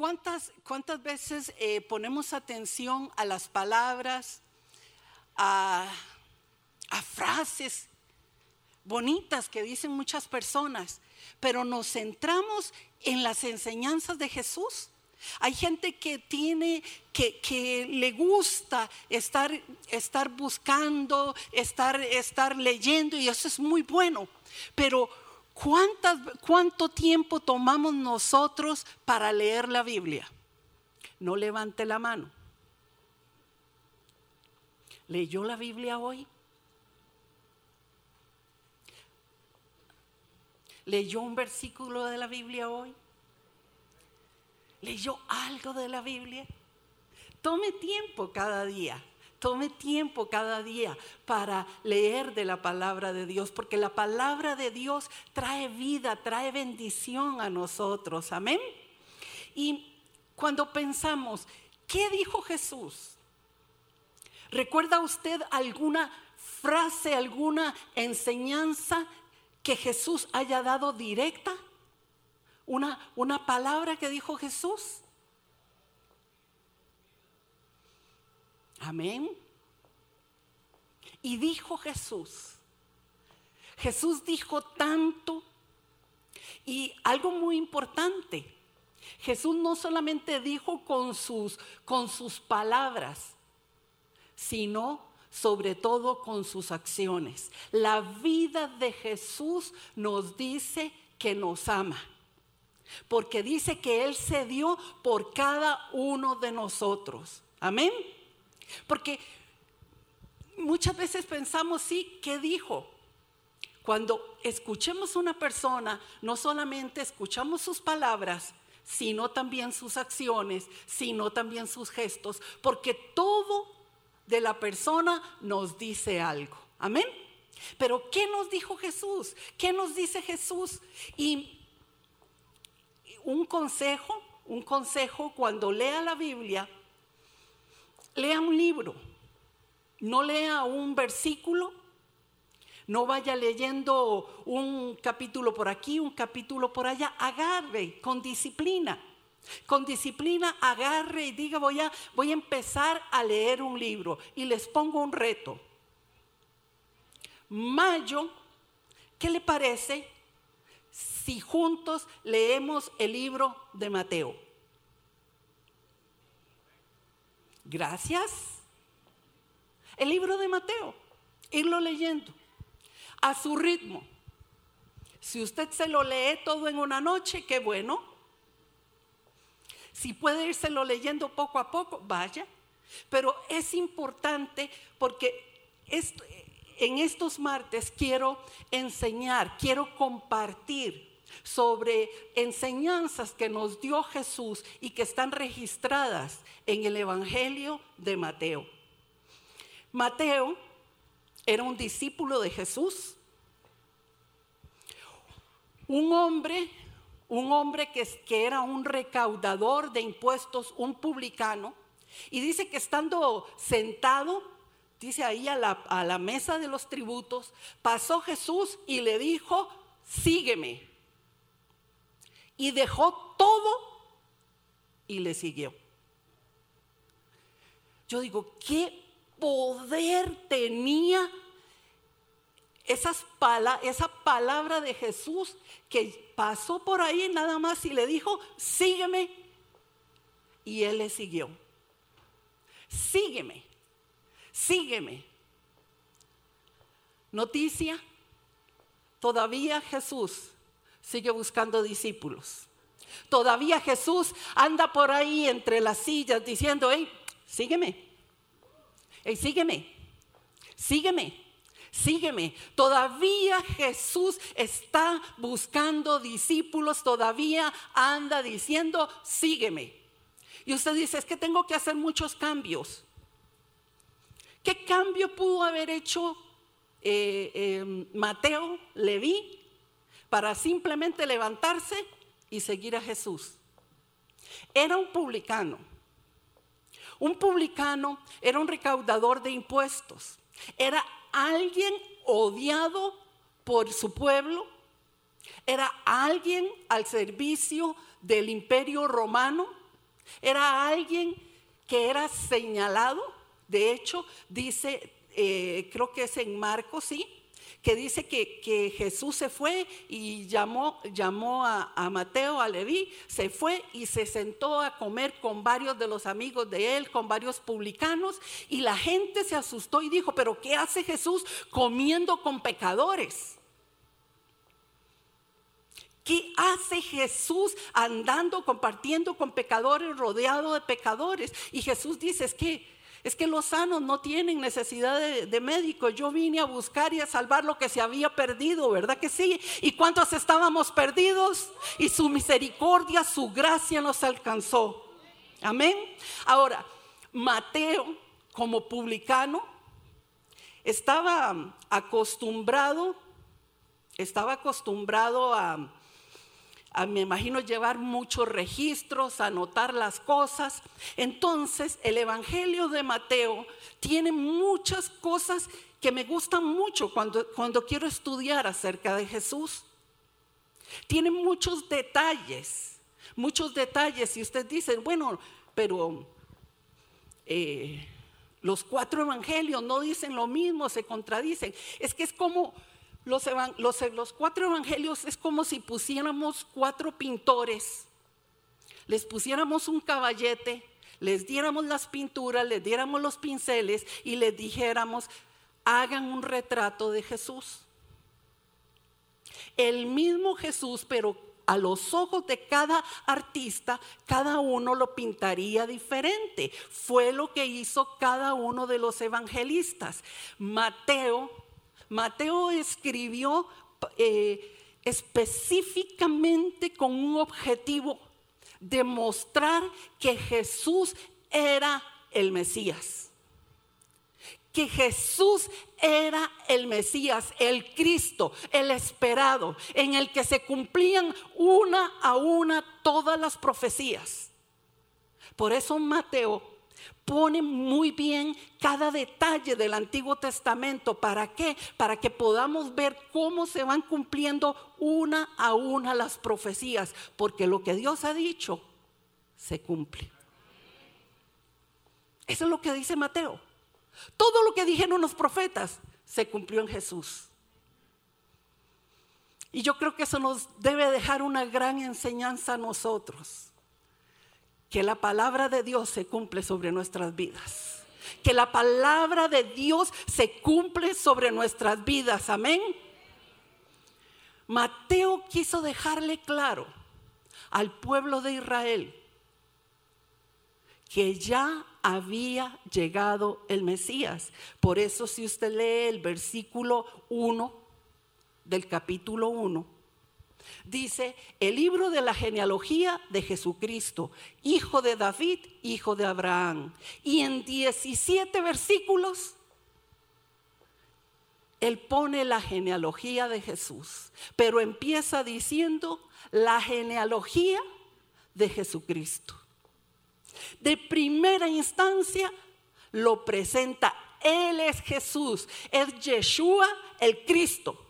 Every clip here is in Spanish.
¿cuántas, cuántas veces eh, ponemos atención a las palabras, a, a frases bonitas que dicen muchas personas, pero nos centramos en las enseñanzas de Jesús? Hay gente que tiene, que, le gusta estar, estar buscando, estar, estar leyendo y eso es muy bueno. Pero ¿cuánto tiempo tomamos nosotros para leer la Biblia? No levante la mano. ¿Leyó la Biblia hoy? ¿Leyó un versículo de la Biblia hoy? ¿Leyó algo de la Biblia? Tome tiempo cada día. Tome tiempo cada día para leer de la palabra de Dios, porque la palabra de Dios trae vida, trae bendición a nosotros. Amén. Y cuando pensamos, ¿qué dijo Jesús? ¿Recuerda usted alguna frase, alguna enseñanza que Jesús haya dado directa? una, una palabra que dijo Jesús. Amén. Y dijo Jesús. Jesús dijo tanto y algo muy importante. Jesús no solamente dijo con sus, con sus palabras, sino sobre todo con sus acciones. La vida de Jesús nos dice que nos ama porque dice que Él se dio por cada uno de nosotros. Amén. Porque muchas veces pensamos, sí, ¿qué dijo? Cuando escuchemos a una persona, no solamente escuchamos sus palabras, sino también sus acciones, sino también sus gestos, porque todo de la persona nos dice algo. Amén. Pero ¿qué nos dijo Jesús? ¿Qué nos dice Jesús? Y un consejo, un consejo cuando lea la Biblia, lea un libro, no lea un versículo, no vaya leyendo un capítulo por aquí, un capítulo por allá, agarre con disciplina. Con disciplina agarre y diga voy a, voy a empezar a leer un libro y les pongo un reto. Mayo, ¿qué le parece si juntos leemos el libro de Mateo. Gracias. El libro de Mateo, irlo leyendo a su ritmo. Si usted se lo lee todo en una noche, qué bueno. Si puede írselo leyendo poco a poco, vaya. Pero es importante porque en estos martes quiero enseñar, quiero compartir sobre enseñanzas que nos dio Jesús y que están registradas en el Evangelio de Mateo. Mateo era un discípulo de Jesús, un hombre, un hombre que, que era un recaudador de impuestos, un publicano, y dice que estando sentado dice ahí a la, a la, mesa de los tributos, pasó Jesús y le dijo, sígueme y dejó todo y le siguió. Yo digo, ¿qué poder tenía esas esa palabra de Jesús que pasó por ahí nada más y le dijo, sígueme? Y él le siguió. Sígueme, sígueme. Noticia, todavía Jesús sigue buscando discípulos. Todavía Jesús anda por ahí entre las sillas diciendo, hey, sígueme, hey, sígueme, sígueme, sígueme. Todavía Jesús está buscando discípulos, todavía anda diciendo, sígueme. Y usted dice, es que tengo que hacer muchos cambios. ¿Qué cambio pudo haber hecho eh, eh, Mateo, Leví para simplemente levantarse y seguir a Jesús. Era un publicano. Un publicano era un recaudador de impuestos. Era alguien odiado por su pueblo. Era alguien al servicio del imperio romano. Era alguien que era señalado, de hecho, dice, eh, creo que es en Marcos, sí, que dice que, Jesús se fue y llamó, llamó a, a, Mateo, a Leví, se fue y se sentó a comer con varios de los amigos de él, con varios publicanos, y la gente se asustó y dijo, pero ¿qué hace Jesús comiendo con pecadores? ¿Qué hace Jesús andando, compartiendo con pecadores, rodeado de pecadores? Y Jesús dice, es que es que los sanos no tienen necesidad de, médico. Yo vine a buscar y a salvar lo que se había perdido, ¿verdad que sí? ¿Y cuántos estábamos perdidos? Y su misericordia, su gracia nos alcanzó. Amén. Ahora, Mateo, como publicano, estaba acostumbrado, estaba acostumbrado a me imagino llevar muchos registros, anotar las cosas. Entonces, el Evangelio de Mateo tiene muchas cosas que me gustan mucho cuando, cuando quiero estudiar acerca de Jesús. Tiene muchos detalles, muchos detalles. Y usted dice, bueno, pero eh, los cuatro evangelios no dicen lo mismo, se contradicen. Es que es como los, los, cuatro evangelios es como si pusiéramos cuatro pintores, les pusiéramos un caballete, les diéramos las pinturas, les diéramos los pinceles y les dijéramos, hagan un retrato de Jesús. El mismo Jesús, pero a los ojos de cada artista, cada uno lo pintaría diferente. Fue lo que hizo cada uno de los evangelistas. Mateo Mateo escribió eh, específicamente con un objetivo, demostrar que Jesús era el Mesías. Que Jesús era el Mesías, el Cristo, el esperado, en el que se cumplían una a una todas las profecías. Por eso Mateo pone muy bien cada detalle del Antiguo Testamento. ¿Para qué? Para que podamos ver cómo se van cumpliendo una a una las profecías. Porque lo que Dios ha dicho se cumple. Eso es lo que dice Mateo. Todo lo que dijeron los profetas se cumplió en Jesús. Y yo creo que eso nos debe dejar una gran enseñanza a nosotros que la palabra de Dios se cumple sobre nuestras vidas. Que la palabra de Dios se cumple sobre nuestras vidas. Amén. Mateo quiso dejarle claro al pueblo de Israel que ya había llegado el Mesías. Por eso si usted lee el versículo 1 del capítulo 1, Dice el libro de la genealogía de Jesucristo, hijo de David, hijo de Abraham. Y en 17 versículos, él pone la genealogía de Jesús, pero empieza diciendo la genealogía de Jesucristo. De primera instancia lo presenta, Él es Jesús, es Yeshua el Cristo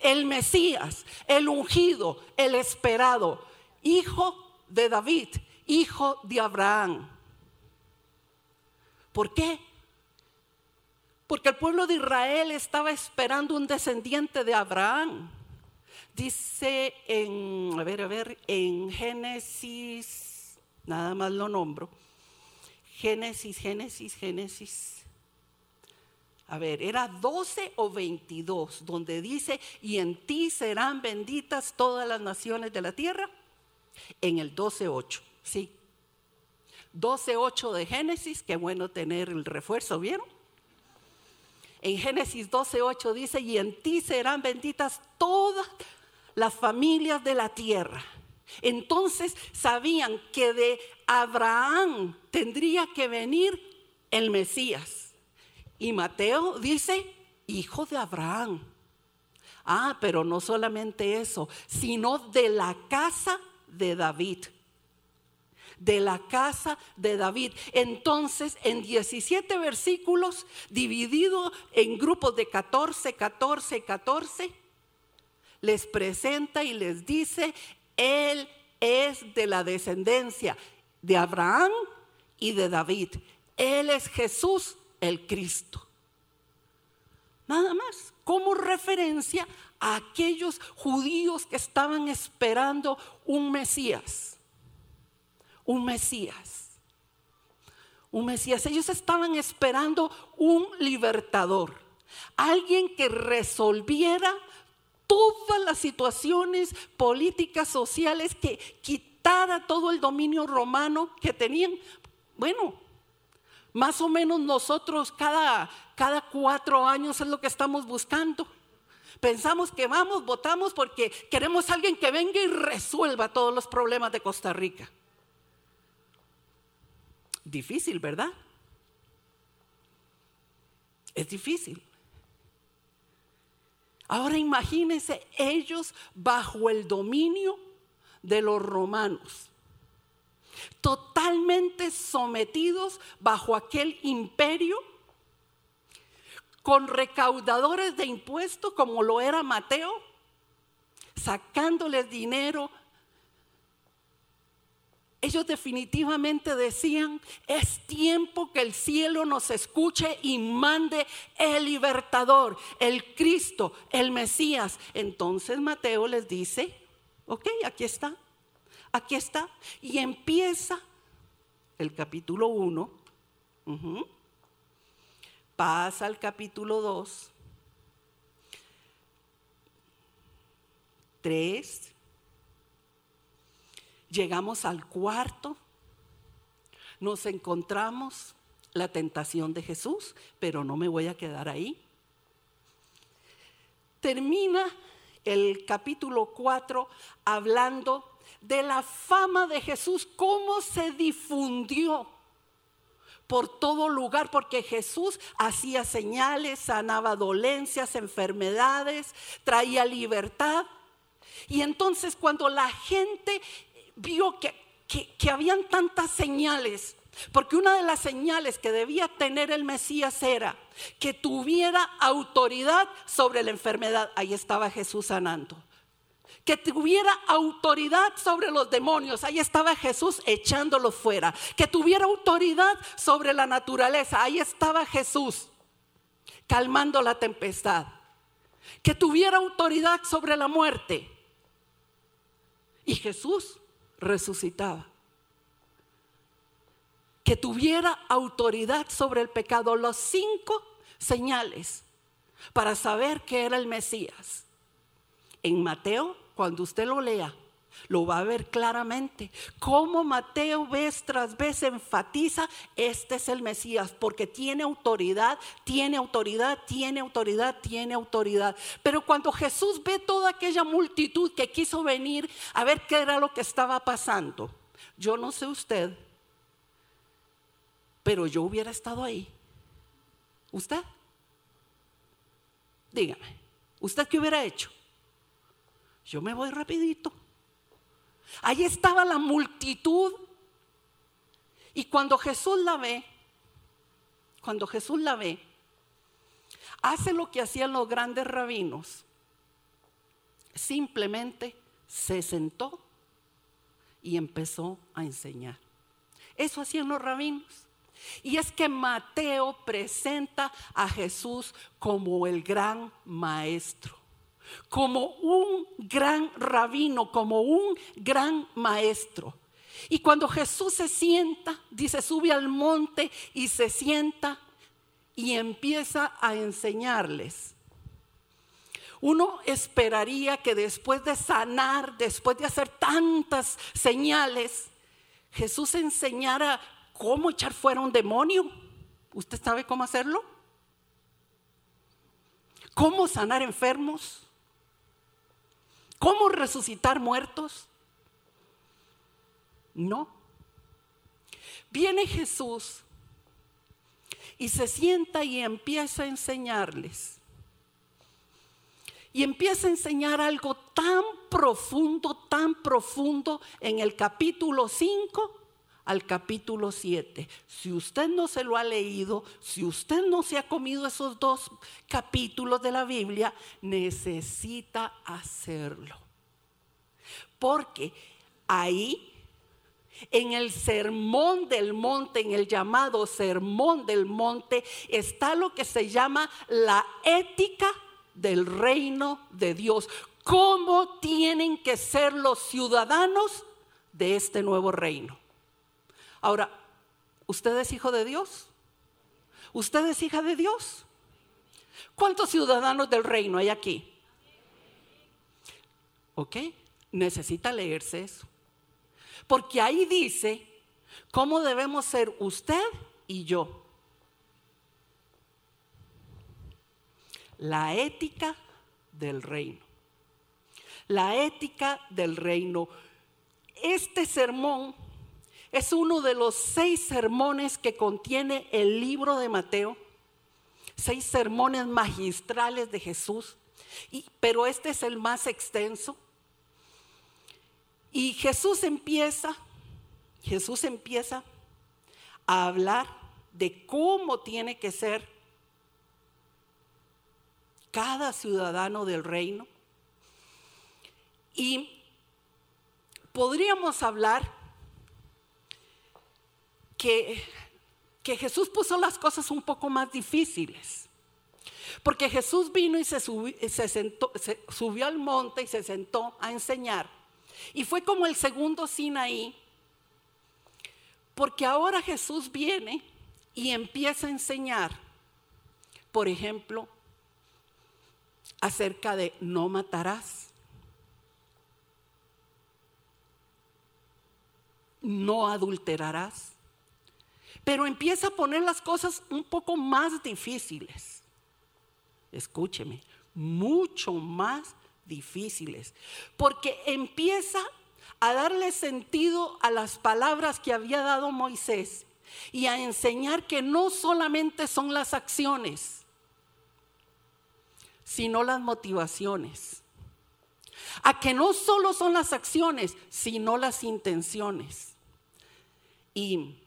el Mesías, el ungido, el esperado, hijo de David, hijo de Abraham. ¿Por qué? Porque el pueblo de Israel estaba esperando un descendiente de Abraham. Dice en, a ver, a ver, en Génesis, nada más lo nombro. Génesis, Génesis, Génesis a ver, era 12 o 22, donde dice, y en ti serán benditas todas las naciones de la tierra. En el 12.8, sí. 12.8 de Génesis, qué bueno tener el refuerzo, ¿vieron? En Génesis 12.8 dice, y en ti serán benditas todas las familias de la tierra. Entonces sabían que de Abraham tendría que venir el Mesías. Y Mateo dice, hijo de Abraham. Ah, pero no solamente eso, sino de la casa de David. De la casa de David. Entonces, en 17 versículos, dividido en grupos de 14, 14, 14, les presenta y les dice, Él es de la descendencia de Abraham y de David. Él es Jesús el Cristo. Nada más, como referencia a aquellos judíos que estaban esperando un Mesías. Un Mesías. Un Mesías. Ellos estaban esperando un libertador. Alguien que resolviera todas las situaciones políticas, sociales, que quitara todo el dominio romano que tenían. Bueno, más o menos nosotros cada, cada cuatro años es lo que estamos buscando. Pensamos que vamos, votamos porque queremos alguien que venga y resuelva todos los problemas de Costa Rica. Difícil, ¿verdad? Es difícil. Ahora imagínense ellos bajo el dominio de los romanos totalmente sometidos bajo aquel imperio, con recaudadores de impuestos como lo era Mateo, sacándoles dinero. Ellos definitivamente decían, es tiempo que el cielo nos escuche y mande el libertador, el Cristo, el Mesías. Entonces Mateo les dice, ok, aquí está, Aquí está. Y empieza el capítulo 1. Pasa al capítulo 2. 3. Llegamos al cuarto. Nos encontramos la tentación de Jesús, pero no me voy a quedar ahí. Termina el capítulo 4 hablando de la fama de Jesús, cómo se difundió por todo lugar, porque Jesús hacía señales, sanaba dolencias, enfermedades, traía libertad. Y entonces cuando la gente vio que, que, habían tantas señales, porque una de las señales que debía tener el Mesías era que tuviera autoridad sobre la enfermedad. Ahí estaba Jesús sanando que tuviera autoridad sobre los demonios. Ahí estaba Jesús echándolos fuera. Que tuviera autoridad sobre la naturaleza. Ahí estaba Jesús calmando la tempestad. Que tuviera autoridad sobre la muerte. Y Jesús resucitaba. Que tuviera autoridad sobre el pecado. Los cinco señales para saber que era el Mesías. En Mateo cuando usted lo lea, lo va a ver claramente. Como Mateo vez tras vez enfatiza, este es el Mesías, porque tiene autoridad, tiene autoridad, tiene autoridad, tiene autoridad. Pero cuando Jesús ve toda aquella multitud que quiso venir a ver qué era lo que estaba pasando, yo no sé usted, pero yo hubiera estado ahí. ¿Usted? Dígame, ¿usted qué hubiera hecho? Yo me voy rapidito. Ahí estaba la multitud. Y cuando Jesús la ve, cuando Jesús la ve, hace lo que hacían los grandes rabinos. Simplemente se sentó y empezó a enseñar. Eso hacían los rabinos. Y es que Mateo presenta a Jesús como el gran maestro como un gran rabino, como un gran maestro. Y cuando Jesús se sienta, dice, sube al monte y se sienta y empieza a enseñarles. Uno esperaría que después de sanar, después de hacer tantas señales, Jesús enseñara cómo echar fuera un demonio. ¿Usted sabe cómo hacerlo? ¿Cómo sanar enfermos? ¿Cómo resucitar muertos? No. Viene Jesús y se sienta y empieza a enseñarles. Y empieza a enseñar algo tan profundo, tan profundo en el capítulo 5 al capítulo 7. Si usted no se lo ha leído, si usted no se ha comido esos dos capítulos de la Biblia, necesita hacerlo. Porque ahí en el sermón del monte, en el llamado sermón del monte, está lo que se llama la ética del reino de Dios. ¿Cómo tienen que ser los ciudadanos de este nuevo reino? Ahora, ¿usted es hijo de Dios? ¿Usted es hija de Dios? ¿Cuántos ciudadanos del reino hay aquí? ¿Ok? Necesita leerse eso. Porque ahí dice cómo debemos ser usted y yo. La ética del reino. La ética del reino. Este sermón es uno de los seis sermones que contiene el libro de Mateo. Seis sermones magistrales de Jesús. pero este es el más extenso. Y Jesús empieza, Jesús empieza a hablar de cómo tiene que ser cada ciudadano del reino. Y podríamos hablar que, que Jesús puso las cosas un poco más difíciles. Porque Jesús vino y se, se, sentó, se subió al monte y se sentó a enseñar. Y fue como el segundo Sinaí, porque ahora Jesús viene y empieza a enseñar, por ejemplo, acerca de no matarás, no adulterarás, pero empieza a poner las cosas un poco más difíciles. Escúcheme, mucho más difíciles, porque empieza a darle sentido a las palabras que había dado Moisés y a enseñar que no solamente son las acciones, sino las motivaciones. A que no solo son las acciones, sino las intenciones. Y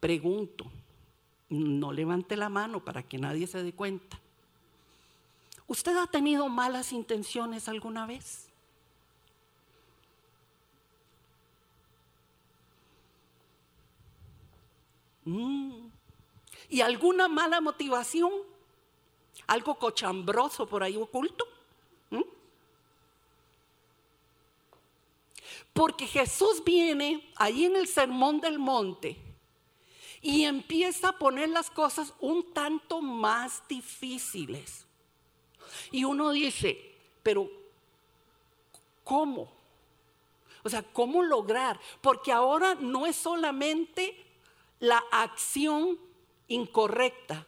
pregunto, no levante la mano para que nadie se dé cuenta. ¿Usted ha tenido malas intenciones alguna vez? Mm. ¿Y alguna mala motivación? ¿Algo cochambroso por ahí oculto? ¿Mm? Porque Jesús viene ahí en el sermón del monte y empieza a poner las cosas un tanto más difíciles. Y uno dice, pero ¿cómo? O sea, ¿cómo lograr? Porque ahora no es solamente la acción incorrecta,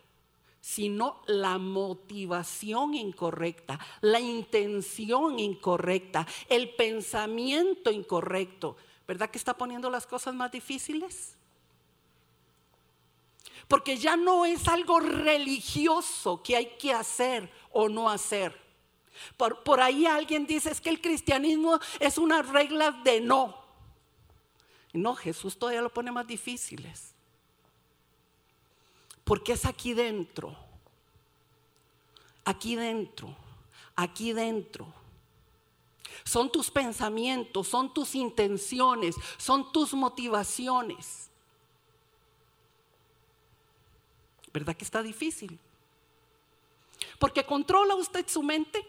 sino la motivación incorrecta, la intención incorrecta, el pensamiento incorrecto. ¿Verdad que está poniendo las cosas más difíciles? Porque ya no es algo religioso que hay que hacer o no hacer. Por, por ahí alguien dice es que el cristianismo es una regla de no. No, Jesús todavía lo pone más difíciles. Porque es aquí dentro. Aquí dentro. Aquí dentro. Son tus pensamientos, son tus intenciones, son tus motivaciones. ¿Verdad que está difícil? Porque controla usted su mente.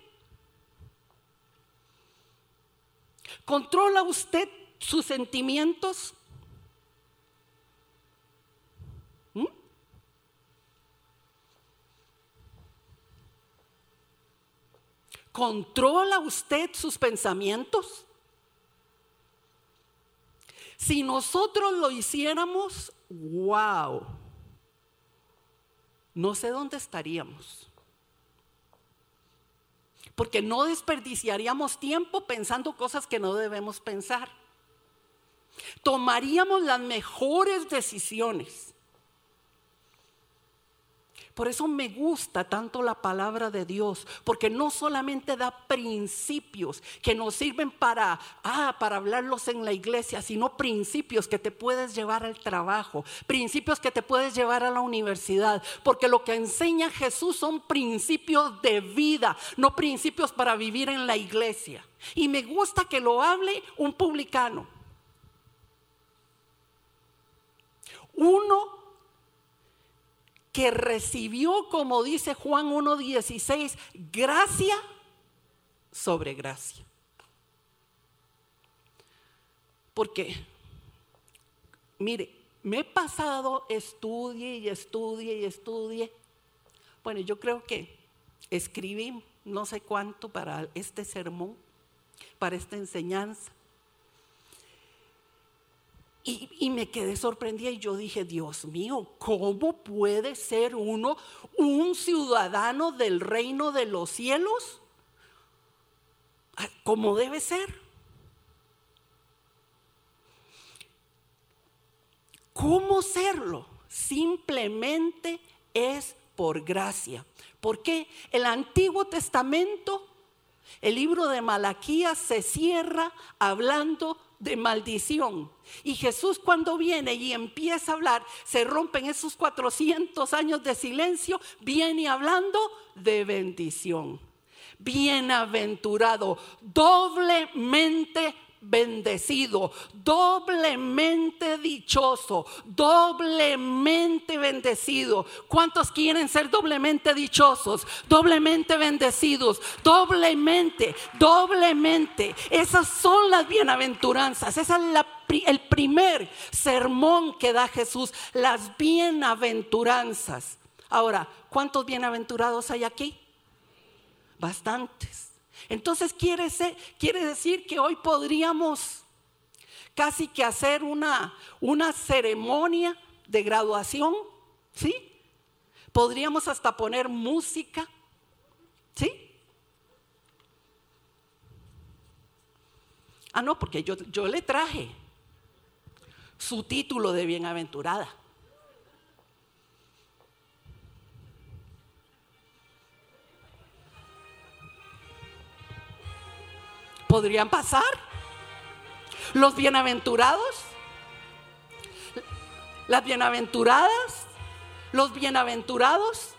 ¿Controla usted sus sentimientos? ¿Mm? ¿Controla usted sus pensamientos? Si nosotros lo hiciéramos, wow, no sé dónde estaríamos porque no desperdiciaríamos tiempo pensando cosas que no debemos pensar. Tomaríamos las mejores decisiones. Por eso me gusta tanto la palabra de Dios, porque no solamente da principios que nos sirven para, ah, para hablarlos en la iglesia, sino principios que te puedes llevar al trabajo, principios que te puedes llevar a la universidad, porque lo que enseña Jesús son principios de vida, no principios para vivir en la iglesia. Y me gusta que lo hable un publicano. Uno que recibió, como dice Juan 1.16, gracia sobre gracia. Porque, mire, me he pasado, estudie y estudie y estudie. Bueno, yo creo que escribí no sé cuánto para este sermón, para esta enseñanza. Y, me quedé sorprendida y yo dije, Dios mío, ¿cómo puede ser uno un ciudadano del reino de los cielos? ¿Cómo debe ser? ¿Cómo serlo? Simplemente es por gracia. Porque el Antiguo Testamento, el libro de Malaquías se cierra hablando de maldición. Y Jesús cuando viene y empieza a hablar, se rompen esos 400 años de silencio, viene hablando de bendición. Bienaventurado, doblemente bendecido, doblemente dichoso, doblemente bendecido. ¿Cuántos quieren ser doblemente dichosos, doblemente bendecidos, doblemente, doblemente? Esas son las bienaventuranzas, esa es el primer sermón que da Jesús, las bienaventuranzas. Ahora, ¿cuántos bienaventurados hay aquí? Bastantes. Entonces quiere, decir que hoy podríamos casi que hacer una, una ceremonia de graduación, ¿sí? Podríamos hasta poner música, ¿sí? Ah, no, porque yo, yo le traje su título de bienaventurada. Podrían pasar. Los bienaventurados, las bienaventuradas, los bienaventurados.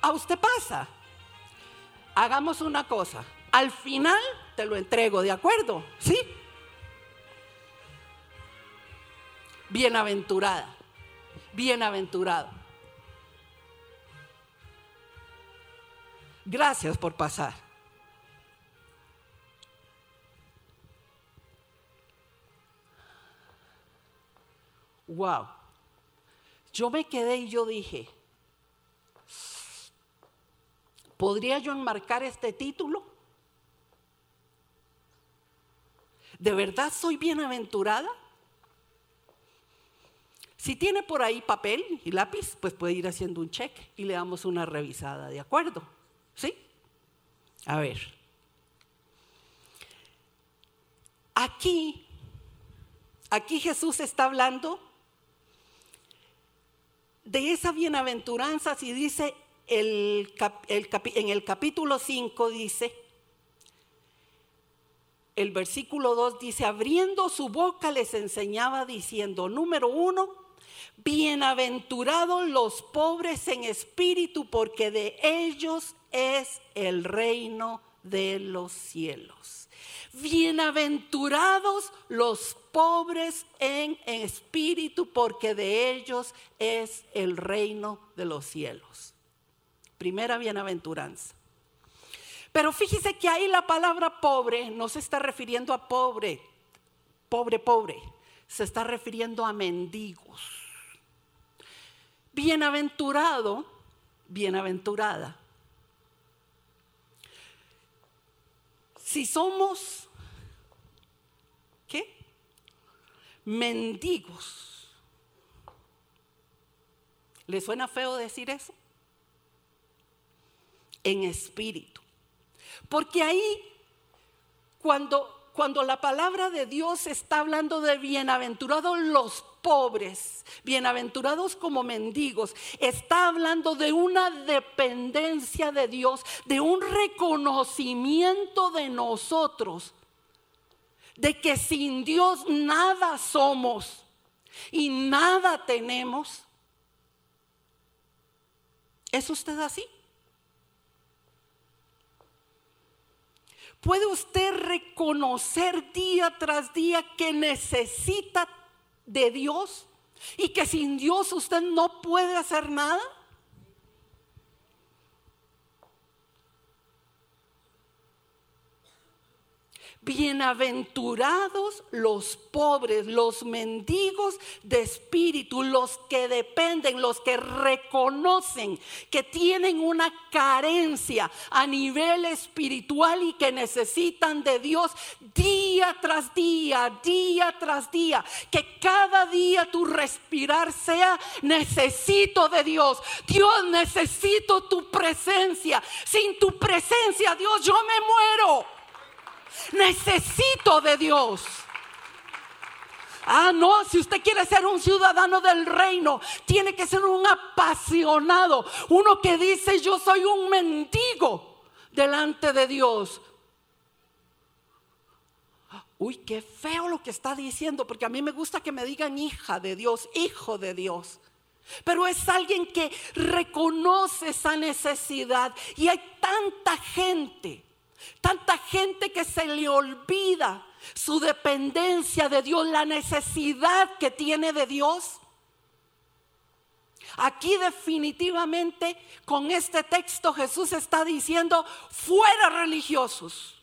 A usted pasa. Hagamos una cosa. Al final te lo entrego, ¿de acuerdo? ¿Sí? Bienaventurada. Bienaventurado. Gracias por pasar. Wow. Yo me quedé y yo dije, ¿podría yo enmarcar este título? ¿De verdad soy bienaventurada? Si tiene por ahí papel y lápiz, pues puede ir haciendo un check y le damos una revisada, ¿de acuerdo? ¿Sí? A ver. Aquí, aquí Jesús está hablando de esa bienaventuranza y dice el, en el capítulo 5 dice, el versículo 2 dice, abriendo su boca les enseñaba diciendo, número uno, bienaventurados los pobres en espíritu, porque de ellos es el reino de los cielos. Bienaventurados los pobres en espíritu, porque de ellos es el reino de los cielos. Primera bienaventuranza. Pero fíjese que ahí la palabra pobre no se está refiriendo a pobre, pobre, pobre, se está refiriendo a mendigos. Bienaventurado, bienaventurada, Si somos, ¿qué? Mendigos. ¿Le suena feo decir eso? En espíritu. Porque ahí, cuando cuando la palabra de Dios está hablando de bienaventurados los pobres, bienaventurados como mendigos, está hablando de una dependencia de Dios, de un reconocimiento de nosotros, de que sin Dios nada somos y nada tenemos. ¿Es usted así? ¿Puede usted reconocer día tras día que necesita de Dios? y que sin Dios usted no puede hacer nada. Bienaventurados los pobres, los mendigos de espíritu, los que dependen, los que reconocen que tienen una carencia a nivel espiritual y que necesitan de Dios día tras día, día tras día. Que cada día tu respirar sea necesito de Dios. Dios, necesito tu presencia. Sin tu presencia, Dios, yo me muero. Necesito de Dios. Ah, no, si usted quiere ser un ciudadano del reino, tiene que ser un apasionado, uno que dice yo soy un mendigo delante de Dios. Uy, qué feo lo que está diciendo, porque a mí me gusta que me digan hija de Dios, hijo de Dios. Pero es alguien que reconoce esa necesidad y hay tanta gente Tanta gente que se le olvida su dependencia de Dios, la necesidad que tiene de Dios. Aquí definitivamente con este texto Jesús está diciendo, fuera religiosos.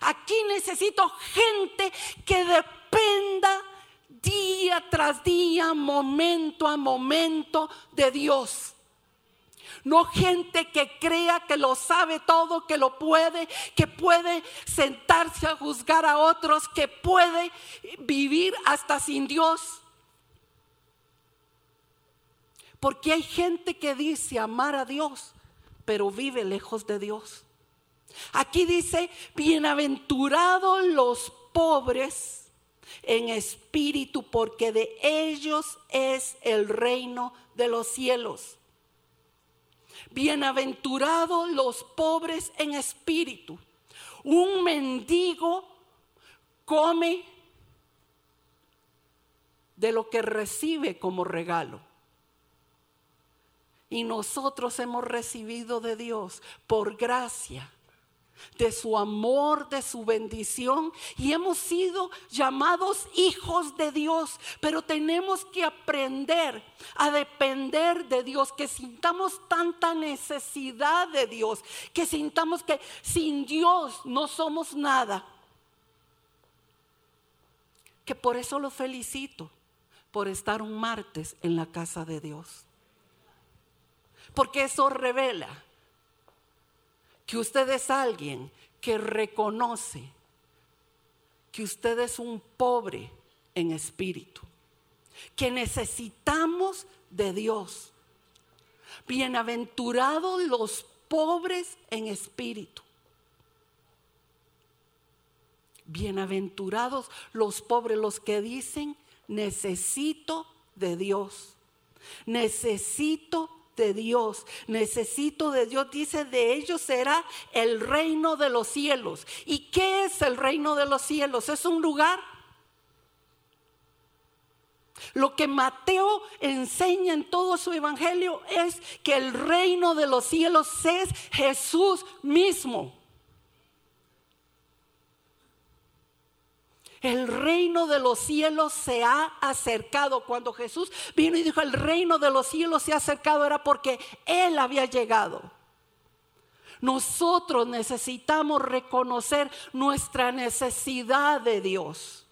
Aquí necesito gente que dependa día tras día, momento a momento de Dios. No gente que crea que lo sabe todo, que lo puede, que puede sentarse a juzgar a otros, que puede vivir hasta sin Dios. Porque hay gente que dice amar a Dios, pero vive lejos de Dios. Aquí dice, bienaventurados los pobres en espíritu, porque de ellos es el reino de los cielos. Bienaventurados los pobres en espíritu. Un mendigo come de lo que recibe como regalo. Y nosotros hemos recibido de Dios por gracia de su amor, de su bendición y hemos sido llamados hijos de Dios, pero tenemos que aprender a depender de Dios, que sintamos tanta necesidad de Dios, que sintamos que sin Dios no somos nada. Que por eso lo felicito, por estar un martes en la casa de Dios. Porque eso revela que usted es alguien que reconoce que usted es un pobre en espíritu, que necesitamos de Dios. Bienaventurados los pobres en espíritu. Bienaventurados los pobres, los que dicen, necesito de Dios. Necesito de Dios, necesito de Dios, dice, de ellos será el reino de los cielos. ¿Y qué es el reino de los cielos? Es un lugar. Lo que Mateo enseña en todo su evangelio es que el reino de los cielos es Jesús mismo. El reino de los cielos se ha acercado. Cuando Jesús vino y dijo, el reino de los cielos se ha acercado, era porque Él había llegado. Nosotros necesitamos reconocer nuestra necesidad de Dios.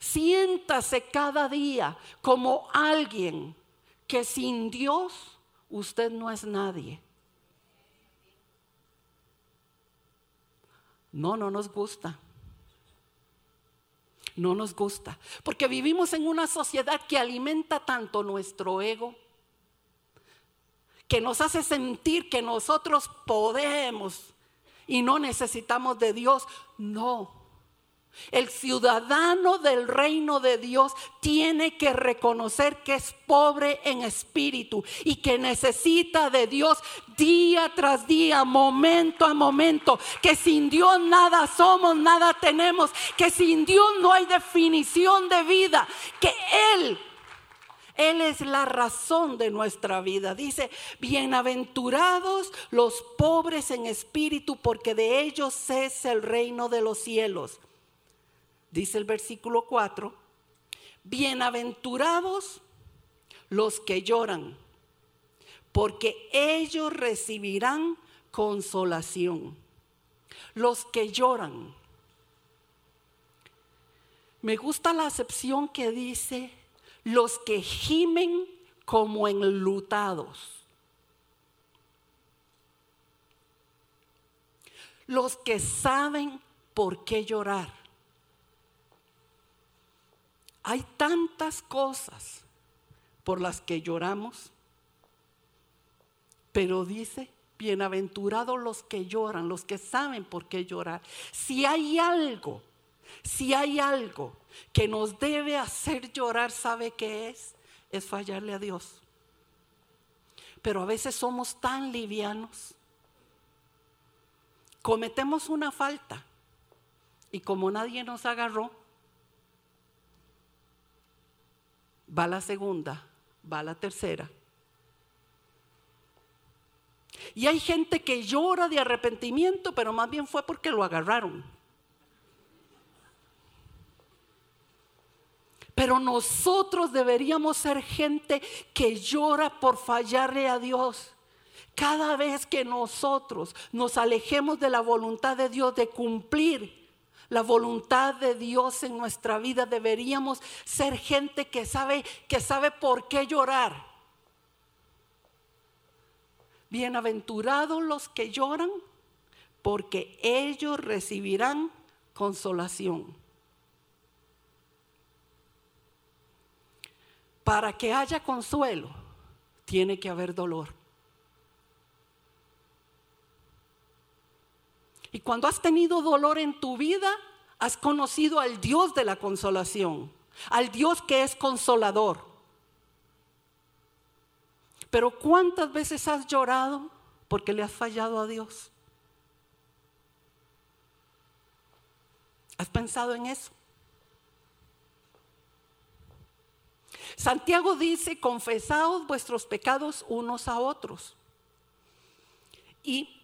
Siéntase cada día como alguien que sin Dios usted no es nadie. No, no nos gusta no nos gusta, porque vivimos en una sociedad que alimenta tanto nuestro ego, que nos hace sentir que nosotros podemos y no necesitamos de Dios. No, el ciudadano del reino de Dios tiene que reconocer que es pobre en espíritu y que necesita de Dios día tras día, momento a momento, que sin Dios nada somos, nada tenemos, que sin Dios no hay definición de vida, que Él él es la razón de nuestra vida. Dice, bienaventurados los pobres en espíritu, porque de ellos es el reino de los cielos dice el versículo 4, Bienaventurados los que lloran, porque ellos recibirán consolación. Los que lloran. Me gusta la acepción que dice los que gimen como enlutados. Los que saben por qué llorar. Hay tantas cosas por las que lloramos, pero dice, bienaventurados los que lloran, los que saben por qué llorar. Si hay algo, si hay algo que nos debe hacer llorar, ¿sabe qué es? Es fallarle a Dios. Pero a veces somos tan livianos. Cometemos una falta y como nadie nos agarró, va la segunda, va la tercera. Y hay gente que llora de arrepentimiento, pero más bien fue porque lo agarraron. Pero nosotros deberíamos ser gente que llora por fallarle a Dios. Cada vez que nosotros nos alejemos de la voluntad de Dios de cumplir la voluntad de Dios en nuestra vida, deberíamos ser gente que sabe que sabe por qué llorar. Bienaventurados los que lloran, porque ellos recibirán consolación. Para que haya consuelo, tiene que haber dolor. Y cuando has tenido dolor en tu vida, has conocido al Dios de la consolación, al Dios que es consolador. Pero ¿cuántas veces has llorado porque le has fallado a Dios? ¿Has pensado en eso? Santiago dice, confesaos vuestros pecados unos a otros. Y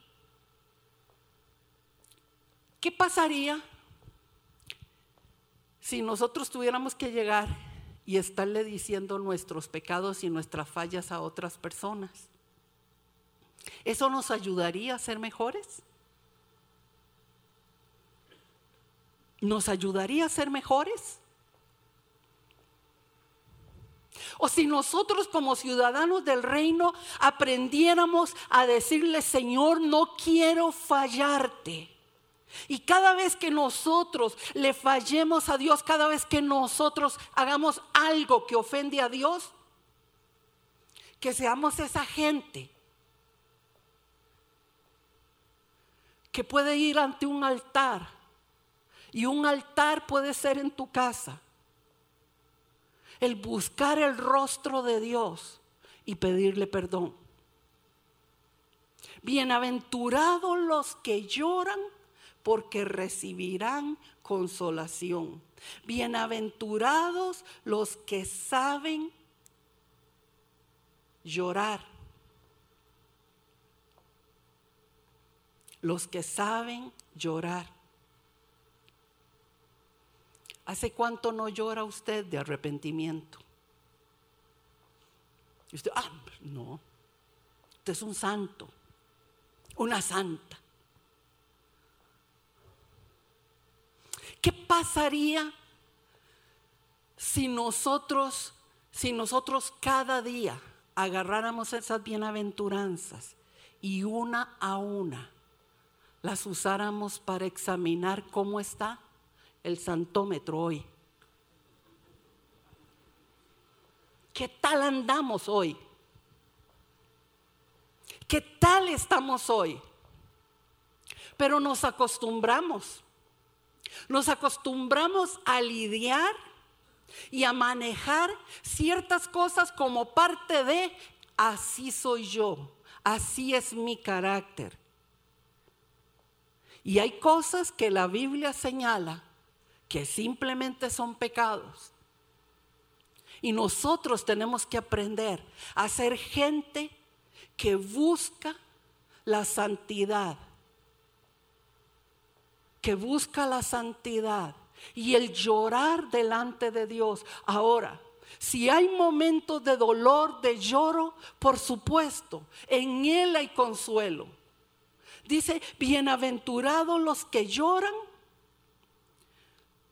¿Qué pasaría si nosotros tuviéramos que llegar y estarle diciendo nuestros pecados y nuestras fallas a otras personas? ¿Eso nos ayudaría a ser mejores? ¿Nos ayudaría a ser mejores? O si nosotros como ciudadanos del reino aprendiéramos a decirle, Señor, no quiero fallarte. Y cada vez que nosotros le fallemos a Dios, cada vez que nosotros hagamos algo que ofende a Dios, que seamos esa gente que puede ir ante un altar. Y un altar puede ser en tu casa. El buscar el rostro de Dios y pedirle perdón. Bienaventurados los que lloran porque recibirán consolación. Bienaventurados los que saben llorar. Los que saben llorar. ¿Hace cuánto no llora usted de arrepentimiento? Y usted, ah, no, usted es un santo, una santa. ¿Qué pasaría si nosotros, si nosotros cada día agarráramos esas bienaventuranzas y una a una las usáramos para examinar cómo está el santómetro hoy? ¿Qué tal andamos hoy? ¿Qué tal estamos hoy? Pero nos acostumbramos nos acostumbramos a lidiar y a manejar ciertas cosas como parte de así soy yo, así es mi carácter. Y hay cosas que la Biblia señala que simplemente son pecados. Y nosotros tenemos que aprender a ser gente que busca la santidad que busca la santidad, y el llorar delante de Dios. Ahora, si hay momentos de dolor, de lloro, por supuesto, en Él hay consuelo. Dice, bienaventurados los que lloran,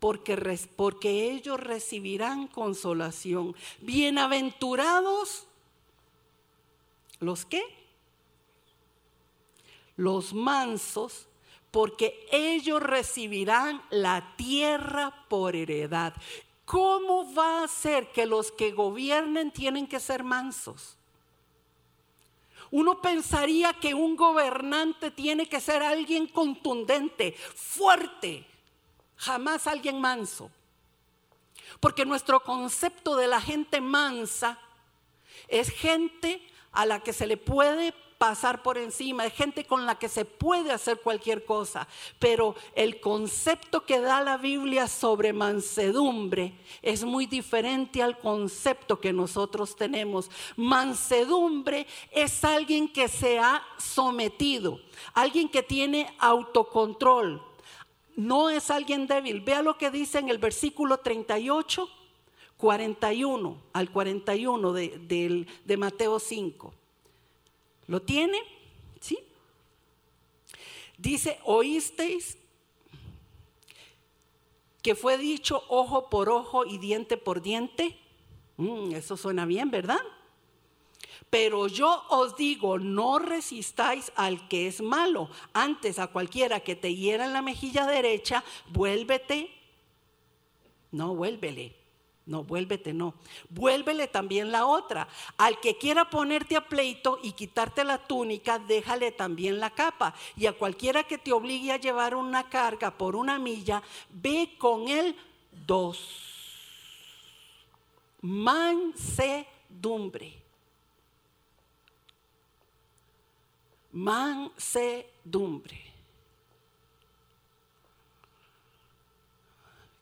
porque, porque ellos recibirán consolación. Bienaventurados los que, los mansos, porque ellos recibirán la tierra por heredad. ¿Cómo va a ser que los que gobiernen tienen que ser mansos? Uno pensaría que un gobernante tiene que ser alguien contundente, fuerte, jamás alguien manso. Porque nuestro concepto de la gente mansa es gente a la que se le puede pasar por encima, es gente con la que se puede hacer cualquier cosa. Pero el concepto que da la Biblia sobre mansedumbre es muy diferente al concepto que nosotros tenemos. Mansedumbre es alguien que se ha sometido, alguien que tiene autocontrol. No es alguien débil. Vea lo que dice en el versículo 38, 41 al 41 de, de Mateo 5. ¿Lo tiene? ¿Sí? Dice, oísteis que fue dicho ojo por ojo y diente por diente. Mm, eso suena bien, ¿verdad? Pero yo os digo, no resistáis al que es malo. Antes a cualquiera que te hiera en la mejilla derecha, vuélvete. No, vuélvele no, vuélvete, no. Vuélvele también la otra. Al que quiera ponerte a pleito y quitarte la túnica, déjale también la capa. Y a cualquiera que te obligue a llevar una carga por una milla, ve con él dos. Mansedumbre. Mansedumbre.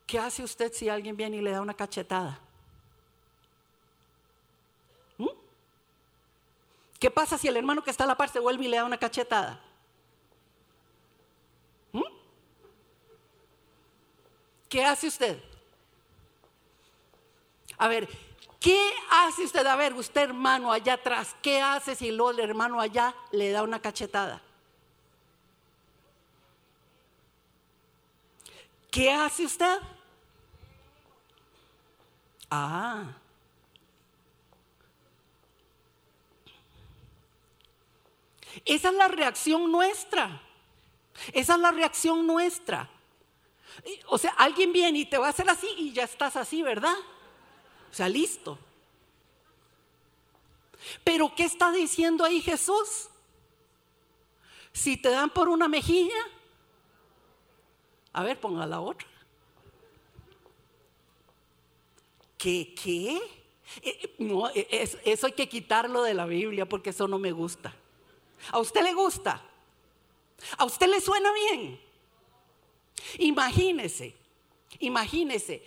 ¿Qué hace usted si alguien viene y le da una cachetada? ¿Mm? ¿Qué pasa si el hermano que está a la par se vuelve y le da una cachetada? ¿Mm? ¿Qué hace usted? A ver, ¿qué hace usted? A ver, usted hermano allá atrás, ¿qué hace si el hermano allá le da una cachetada? ¿Qué hace usted? Ah. Esa es la reacción nuestra. Esa es la reacción nuestra. O sea, alguien viene y te va a hacer así y ya estás así, ¿verdad? O sea, listo. Pero ¿qué está diciendo ahí Jesús? Si te dan por una mejilla, a ver, ponga la otra. ¿Qué? ¿Qué? Eh, eh, no, eh, eso hay que quitarlo de la Biblia porque eso no me gusta. ¿A usted le gusta? ¿A usted le suena bien? Imagínese, imagínese,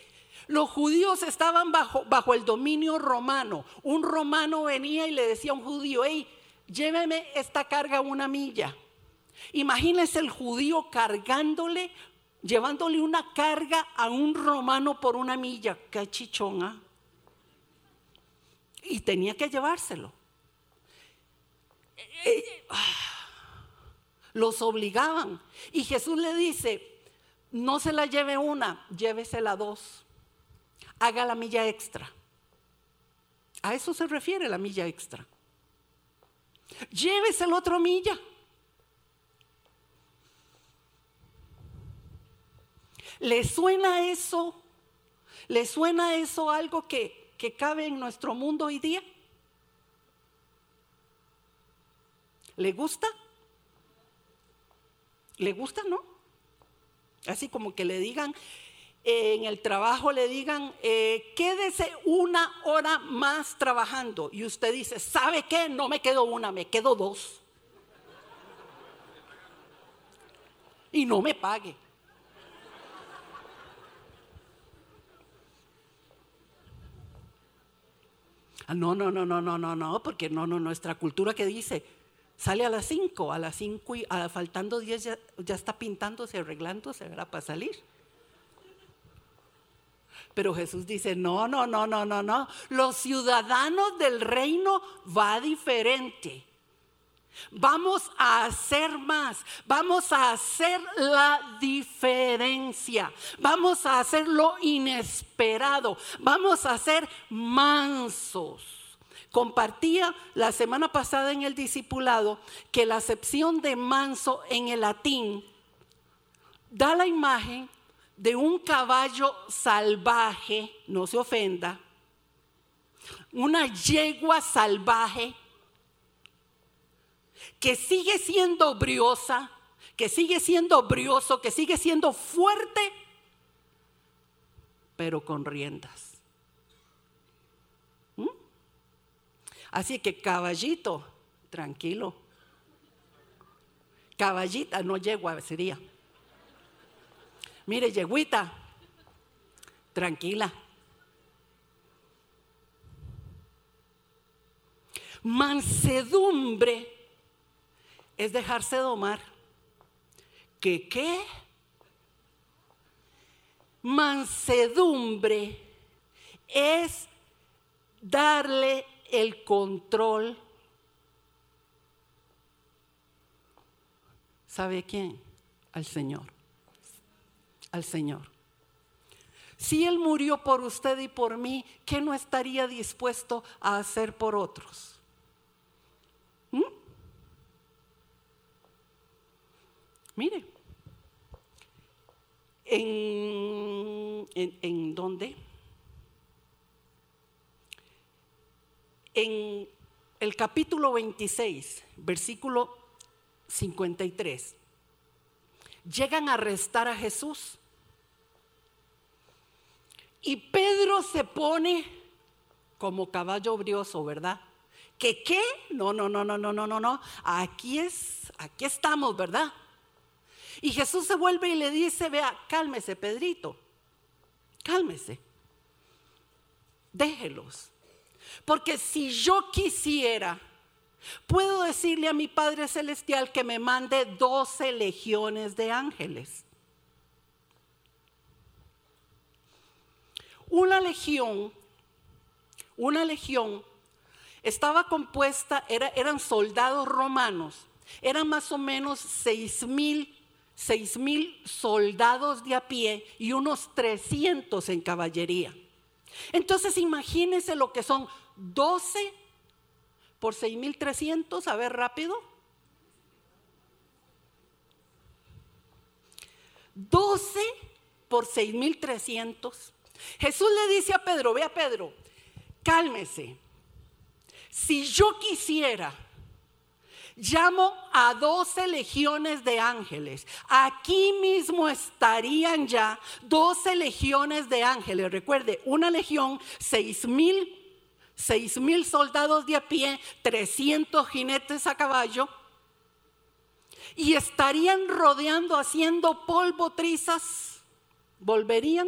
los judíos estaban bajo, bajo el dominio romano. Un romano venía y le decía a un judío, hey, lléveme esta carga una milla. Imagínese el judío cargándole llevándole una carga a un romano por una milla, qué chichona. Y tenía que llevárselo. Eh, ah, los obligaban. Y Jesús le dice, no se la lleve una, llévesela dos. Haga la milla extra. A eso se refiere la milla extra. Llévese la otra milla. ¿Le suena eso? ¿Le suena eso algo que, que cabe en nuestro mundo hoy día? ¿Le gusta? ¿Le gusta, no? Así como que le digan, en el trabajo le digan, eh, quédese una hora más trabajando. Y usted dice, ¿sabe qué? No me quedo una, me quedo dos. Y no me pague. Ah, no, no, no, no, no, no, no, porque no, no, nuestra cultura que dice, sale a las 5, a las 5 y faltando 10 ya, está pintándose, arreglándose, ¿verdad? Para salir. Pero Jesús dice, no, no, no, no, no, no. Los ciudadanos del reino va diferente. Vamos a hacer más, vamos a hacer la diferencia, vamos a hacer lo inesperado, vamos a ser mansos. Compartía la semana pasada en el discipulado que la acepción de manso en el latín da la imagen de un caballo salvaje, no se ofenda, una yegua salvaje que sigue siendo briosa, que sigue siendo brioso, que sigue siendo fuerte, pero con riendas. ¿Mm? Así que caballito, tranquilo. Caballita, no yegua sería. Mire, yeguita, tranquila. Mansedumbre es dejarse domar. ¿Qué qué? Mansedumbre es darle el control. ¿Sabe quién? Al Señor al Señor. Si Él murió por usted y por mí, ¿qué no estaría dispuesto a hacer por otros? Mire, ¿en, en, dónde? En el capítulo 26, versículo 53, llegan a arrestar a Jesús y Pedro se pone como caballo brioso, ¿verdad? ¿Que qué? No, no, no, no, no, no, no, no. Aquí es, aquí estamos, ¿verdad? Y Jesús se vuelve y le dice, vea, cálmese, Pedrito, cálmese, déjelos. Porque si yo quisiera, puedo decirle a mi Padre Celestial que me mande doce legiones de ángeles. Una legión, una legión estaba compuesta, eran soldados romanos, eran más o menos seis mil, seis mil soldados de a pie y unos 300 en caballería. Entonces imagínense lo que son 12 por 6.300, a ver rápido. 12 por 6.300 Jesús le dice a Pedro, ve a Pedro, cálmese. Si yo quisiera, llamo a doce legiones de ángeles. Aquí mismo estarían ya doce legiones de ángeles. Recuerde, una legión, seis mil, seis mil soldados de a pie, 300 jinetes a caballo. Y estarían rodeando, haciendo polvo, trizas. ¿Volverían?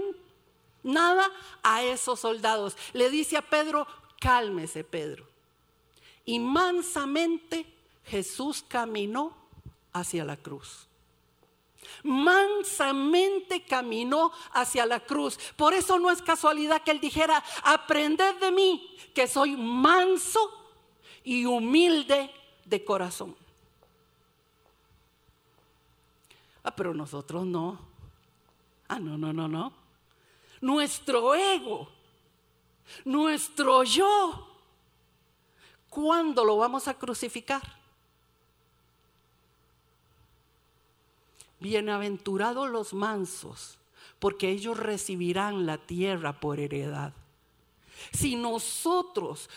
nada a esos soldados. Le dice a Pedro, cálmese Pedro. Y mansamente Jesús caminó hacia la cruz. Mansamente caminó hacia la cruz. Por eso no es casualidad que él dijera, aprended de mí, que soy manso y humilde de corazón. Ah, pero nosotros no. Ah, no, no, no, no nuestro ego, nuestro yo. ¿Cuándo lo vamos a crucificar? Bienaventurados los mansos, porque ellos recibirán la tierra por heredad. Si nosotros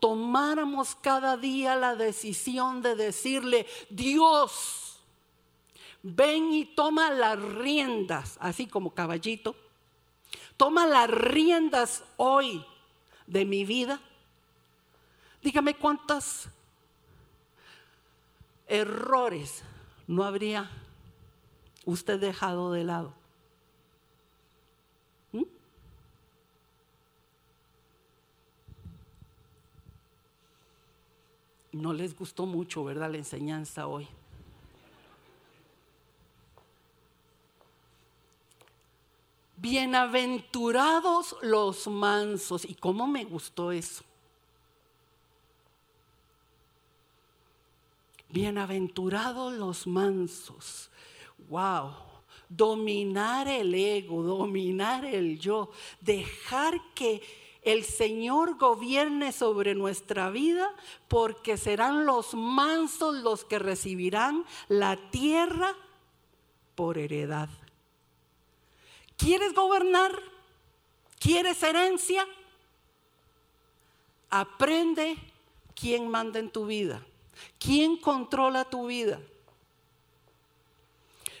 tomáramos cada día la decisión de decirle, Dios, ven y toma las riendas, así como caballito, toma las riendas hoy de mi vida, dígame cuántos errores no habría usted dejado de lado. ¿Mm? No les gustó mucho, ¿verdad? La enseñanza hoy. bienaventurados los mansos. ¿Y cómo me gustó eso? Bienaventurados los mansos. Wow. Dominar el ego, dominar el yo, dejar que el Señor gobierne sobre nuestra vida, porque serán los mansos los que recibirán la tierra por heredad. ¿Quieres gobernar? ¿Quieres herencia? Aprende quién manda en tu vida, quién controla tu vida.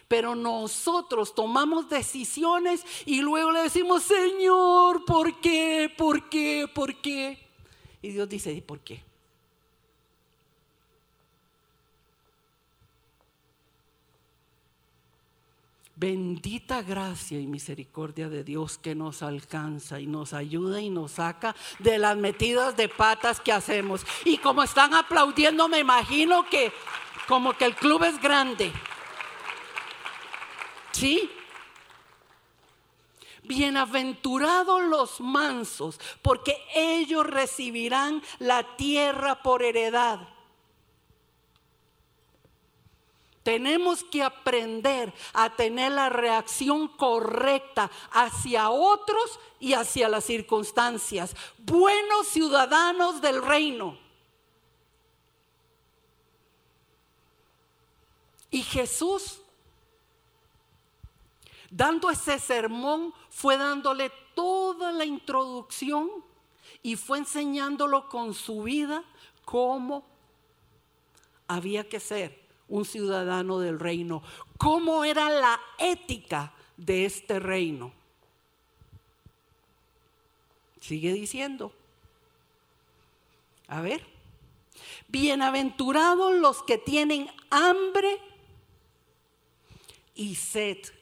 Pero nosotros tomamos decisiones y luego le decimos, Señor, ¿por qué? ¿Por qué? ¿Por qué? Y Dios dice, ¿y por qué? Bendita gracia y misericordia de Dios que nos alcanza y nos ayuda y nos saca de las metidas de patas que hacemos. Y como están aplaudiendo, me imagino que como que el club es grande. ¿Sí? Bienaventurados los mansos, porque ellos recibirán la tierra por heredad. Tenemos que aprender a tener la reacción correcta hacia otros y hacia las circunstancias. Buenos ciudadanos del reino. Y Jesús Dando ese sermón, fue dándole toda la introducción y fue enseñándolo con su vida cómo había que ser un ciudadano del reino, cómo era la ética de este reino. Sigue diciendo. A ver. Bienaventurados los que tienen hambre y sed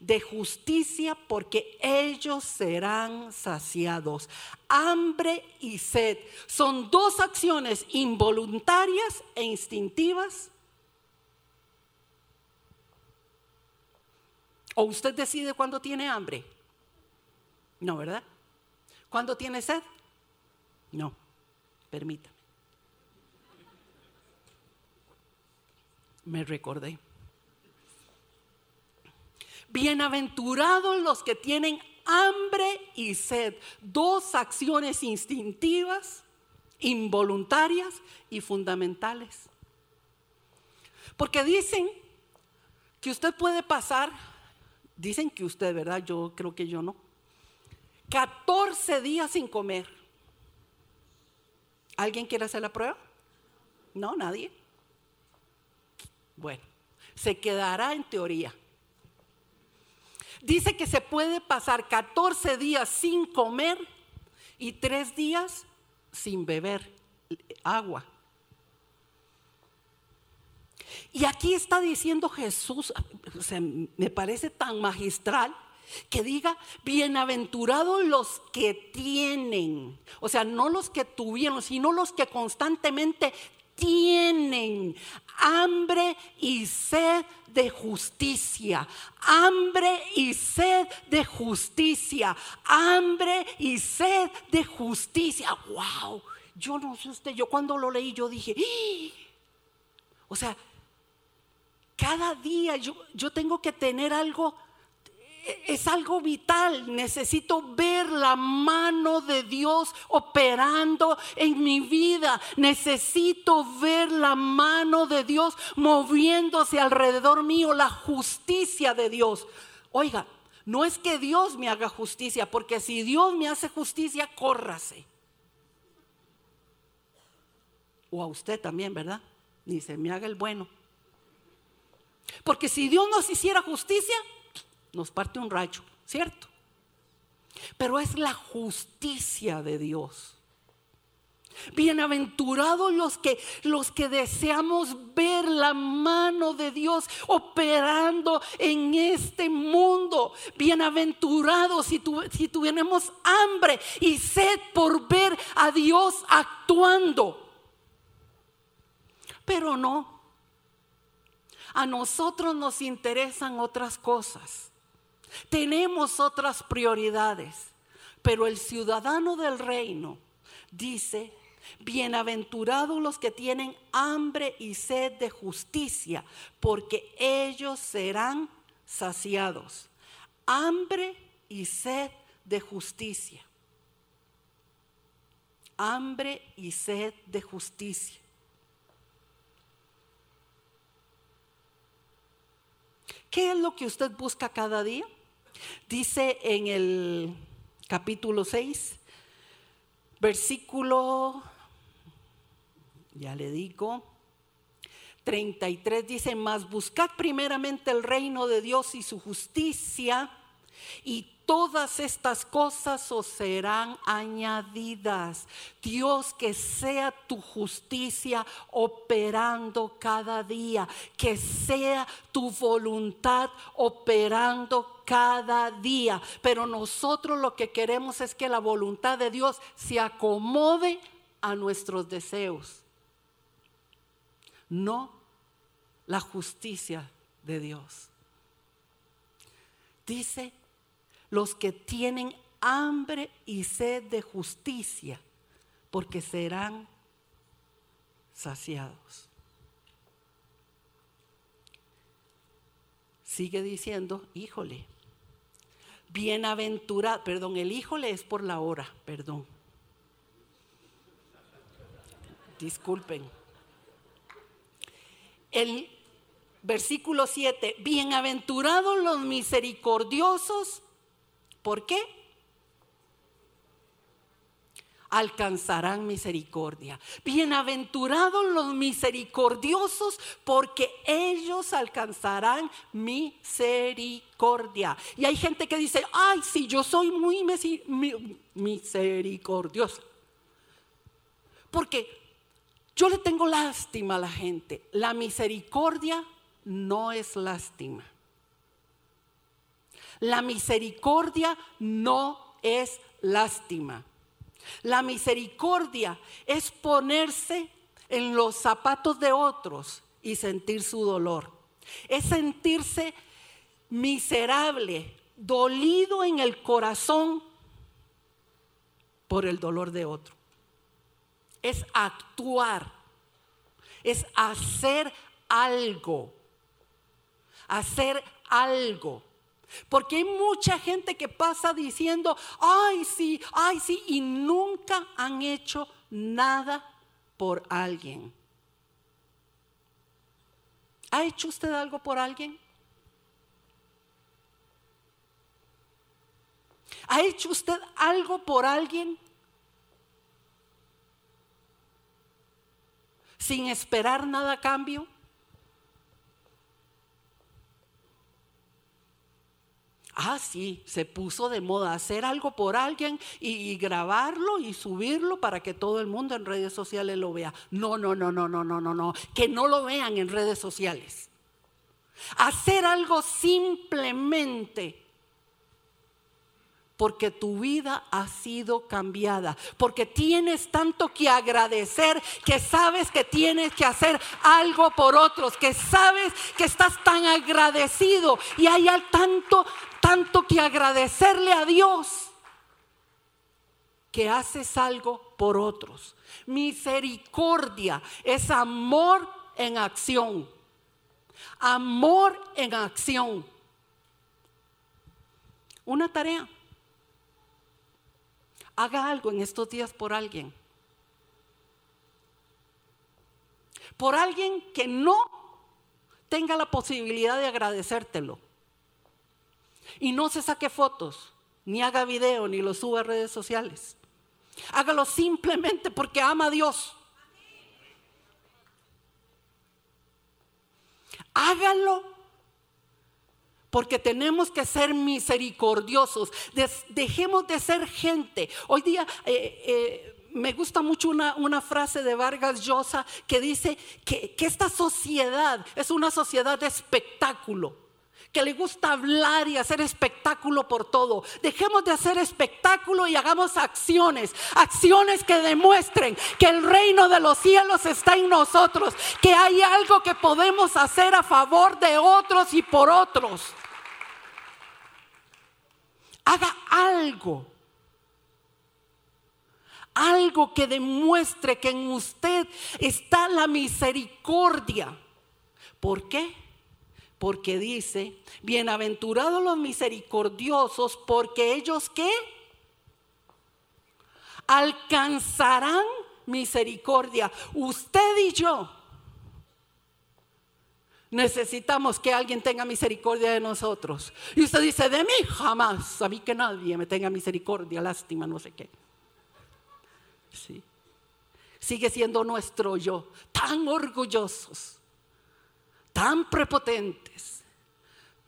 de justicia porque ellos serán saciados. Hambre y sed son dos acciones involuntarias e instintivas. ¿O usted decide cuándo tiene hambre? No, ¿verdad? ¿Cuándo tiene sed? No, permítame. Me recordé. Bienaventurados los que tienen hambre y sed, dos acciones instintivas, involuntarias y fundamentales. Porque dicen que usted puede pasar, dicen que usted, ¿verdad? Yo creo que yo no. 14 días sin comer. ¿Alguien quiere hacer la prueba? No, nadie. Bueno, se quedará en teoría. Dice que se puede pasar 14 días sin comer y 3 días sin beber agua. Y aquí está diciendo Jesús, me parece tan magistral, que diga, bienaventurados los que tienen, o sea, no los que tuvieron, sino los que constantemente tienen hambre y sed de justicia, hambre y sed de justicia, hambre y sed de justicia. Wow, yo no sé usted, yo cuando lo leí yo dije, ¡Ah!". o sea, cada día yo, yo tengo que tener algo es algo vital. Necesito ver la mano de Dios operando en mi vida. Necesito ver la mano de Dios moviéndose alrededor mío, la justicia de Dios. Oiga, no es que Dios me haga justicia, porque si Dios me hace justicia, córrase. O a usted también, ¿verdad? Ni se me haga el bueno. Porque si Dios nos hiciera justicia, nos parte un rayo, ¿cierto? Pero es la justicia de Dios. Bienaventurados los que los que deseamos ver la mano de Dios operando en este mundo. Bienaventurados si, si tuviéramos hambre y sed por ver a Dios actuando. Pero no. A nosotros nos interesan otras cosas. Tenemos otras prioridades. Pero el ciudadano del reino dice, bienaventurados los que tienen hambre y sed de justicia, porque ellos serán saciados. Hambre y sed de justicia. Hambre y sed de justicia. ¿Qué es lo que usted busca cada día? Dice en el capítulo 6, versículo, ya le digo, 33 dice, mas buscad primeramente el reino de Dios y su justicia y todas estas cosas os serán añadidas. Dios, que sea tu justicia operando cada día, que sea tu voluntad operando cada día. Pero nosotros lo que queremos es que la voluntad de Dios se acomode a nuestros deseos, no la justicia de Dios. Dice los que tienen hambre y sed de justicia, porque serán saciados. Sigue diciendo, híjole, bienaventurado, perdón, el híjole es por la hora, perdón. Disculpen. El versículo 7, bienaventurados los misericordiosos, ¿Por qué? Alcanzarán misericordia. Bienaventurados los misericordiosos, porque ellos alcanzarán misericordia. Y hay gente que dice, ay, si yo soy muy misericordiosa. Porque yo le tengo lástima a la gente. La misericordia no es lástima. La misericordia no es lástima. La misericordia es ponerse en los zapatos de otros y sentir su dolor. Es sentirse miserable, dolido en el corazón por el dolor de otro. Es actuar, es hacer algo, hacer algo. Porque hay mucha gente que pasa diciendo, ay sí, ay sí, y nunca han hecho nada por alguien. ¿Ha hecho usted algo por alguien? ¿Ha hecho usted algo por alguien? Sin esperar nada a cambio. Ah, sí, se puso de moda hacer algo por alguien y, grabarlo y subirlo para que todo el mundo en redes sociales lo vea. No, no, no, no, no, no, no, no. Que no lo vean en redes sociales. Hacer algo simplemente porque tu vida ha sido cambiada, porque tienes tanto que agradecer, que sabes que tienes que hacer algo por otros, que sabes que estás tan agradecido y hay tanto, tanto que agradecerle a Dios que haces algo por otros. Misericordia es amor en acción. Amor en acción. Una tarea haga algo en estos días por alguien. Por alguien que no tenga la posibilidad de agradecértelo. Y no se saque fotos, ni haga video, ni lo suba a redes sociales. Hágalo simplemente porque ama a Dios. Hágalo porque tenemos que ser misericordiosos. dejemos de ser gente. Hoy día eh, eh, me gusta mucho una, frase de Vargas Llosa que dice que, que esta sociedad es una sociedad de espectáculo que le gusta hablar y hacer espectáculo por todo. Dejemos de hacer espectáculo y hagamos acciones, acciones que demuestren que el reino de los cielos está en nosotros, que hay algo que podemos hacer a favor de otros y por otros. Haga algo. Algo que demuestre que en usted está la misericordia. ¿Por qué? Porque dice, bienaventurados los misericordiosos, porque ellos qué? Alcanzarán misericordia. Usted y yo necesitamos que alguien tenga misericordia de nosotros. Y usted dice, de mí jamás, a mí que nadie me tenga misericordia, lástima, no sé qué. Sí. Sigue siendo nuestro yo, tan orgullosos, tan prepotentes,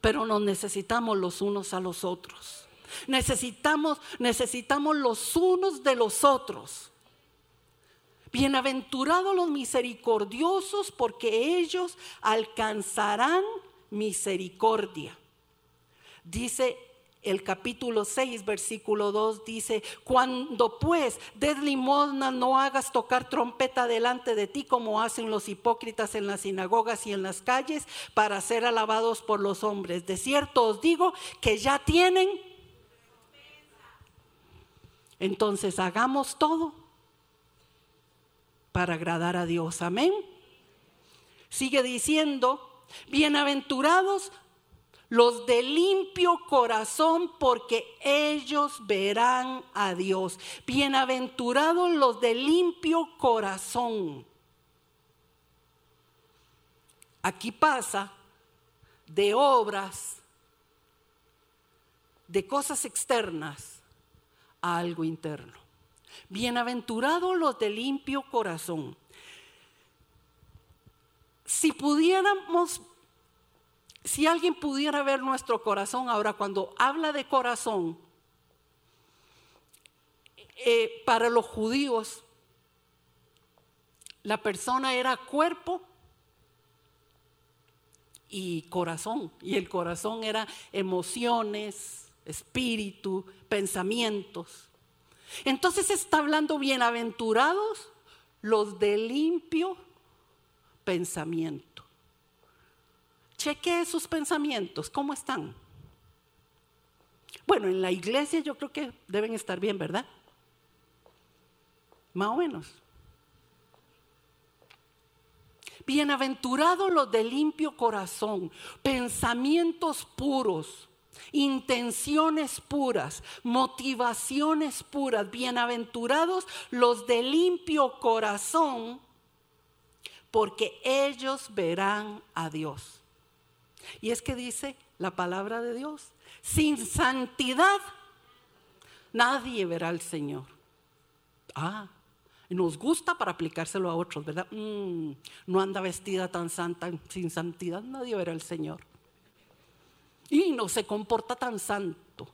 pero nos necesitamos los unos a los otros. Necesitamos, necesitamos los unos de los otros. Bienaventurados los misericordiosos porque ellos alcanzarán misericordia. Dice el capítulo 6, versículo 2 dice, cuando pues des limosna no hagas tocar trompeta delante de ti como hacen los hipócritas en las sinagogas y en las calles para ser alabados por los hombres. De cierto os digo que ya tienen. Entonces hagamos todo para agradar a Dios. Amén. Sigue diciendo, bienaventurados los de limpio corazón, porque ellos verán a Dios. Bienaventurados los de limpio corazón. Aquí pasa de obras, de cosas externas a algo interno. Bienaventurados los de limpio corazón. Si pudiéramos, si alguien pudiera ver nuestro corazón ahora, cuando habla de corazón, eh, para los judíos, la persona era cuerpo y corazón. Y el corazón era emociones, espíritu, pensamientos. Entonces está hablando bienaventurados los de limpio pensamiento. Cheque sus pensamientos, ¿cómo están? Bueno, en la iglesia yo creo que deben estar bien, ¿verdad? Más o menos. Bienaventurados los de limpio corazón, pensamientos puros intenciones puras, motivaciones puras, bienaventurados los de limpio corazón, porque ellos verán a Dios. Y es que dice la palabra de Dios, sin santidad nadie verá al Señor. Ah, nos gusta para aplicárselo a otros, ¿verdad? Mm, no anda vestida tan santa, sin santidad nadie verá al Señor y no se comporta tan santo.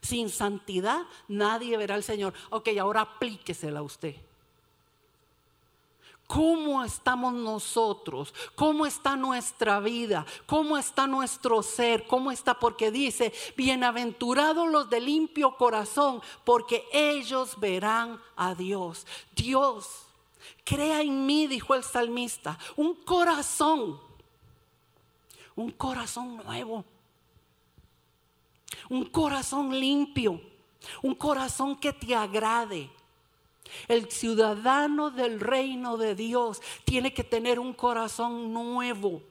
Sin santidad nadie verá al Señor. Ok, ahora aplíquesela a usted. ¿Cómo estamos nosotros? ¿Cómo está nuestra vida? ¿Cómo está nuestro ser? ¿Cómo está? Porque dice, bienaventurados los de limpio corazón, porque ellos verán a Dios. Dios, crea en mí, dijo el salmista, un corazón, un corazón nuevo un corazón limpio, un corazón que te agrade. El ciudadano del reino de Dios tiene que tener un corazón nuevo,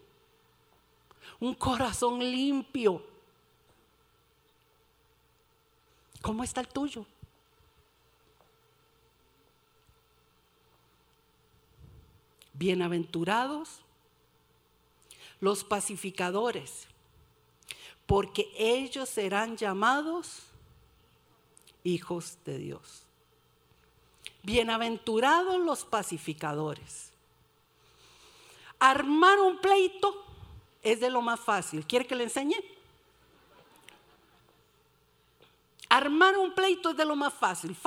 un corazón limpio. ¿Cómo está el tuyo? Bienaventurados los pacificadores porque ellos serán llamados hijos de Dios. Bienaventurados los pacificadores. Armar un pleito es de lo más fácil. ¿Quiere que le enseñe? Armar un pleito es de lo más fácil.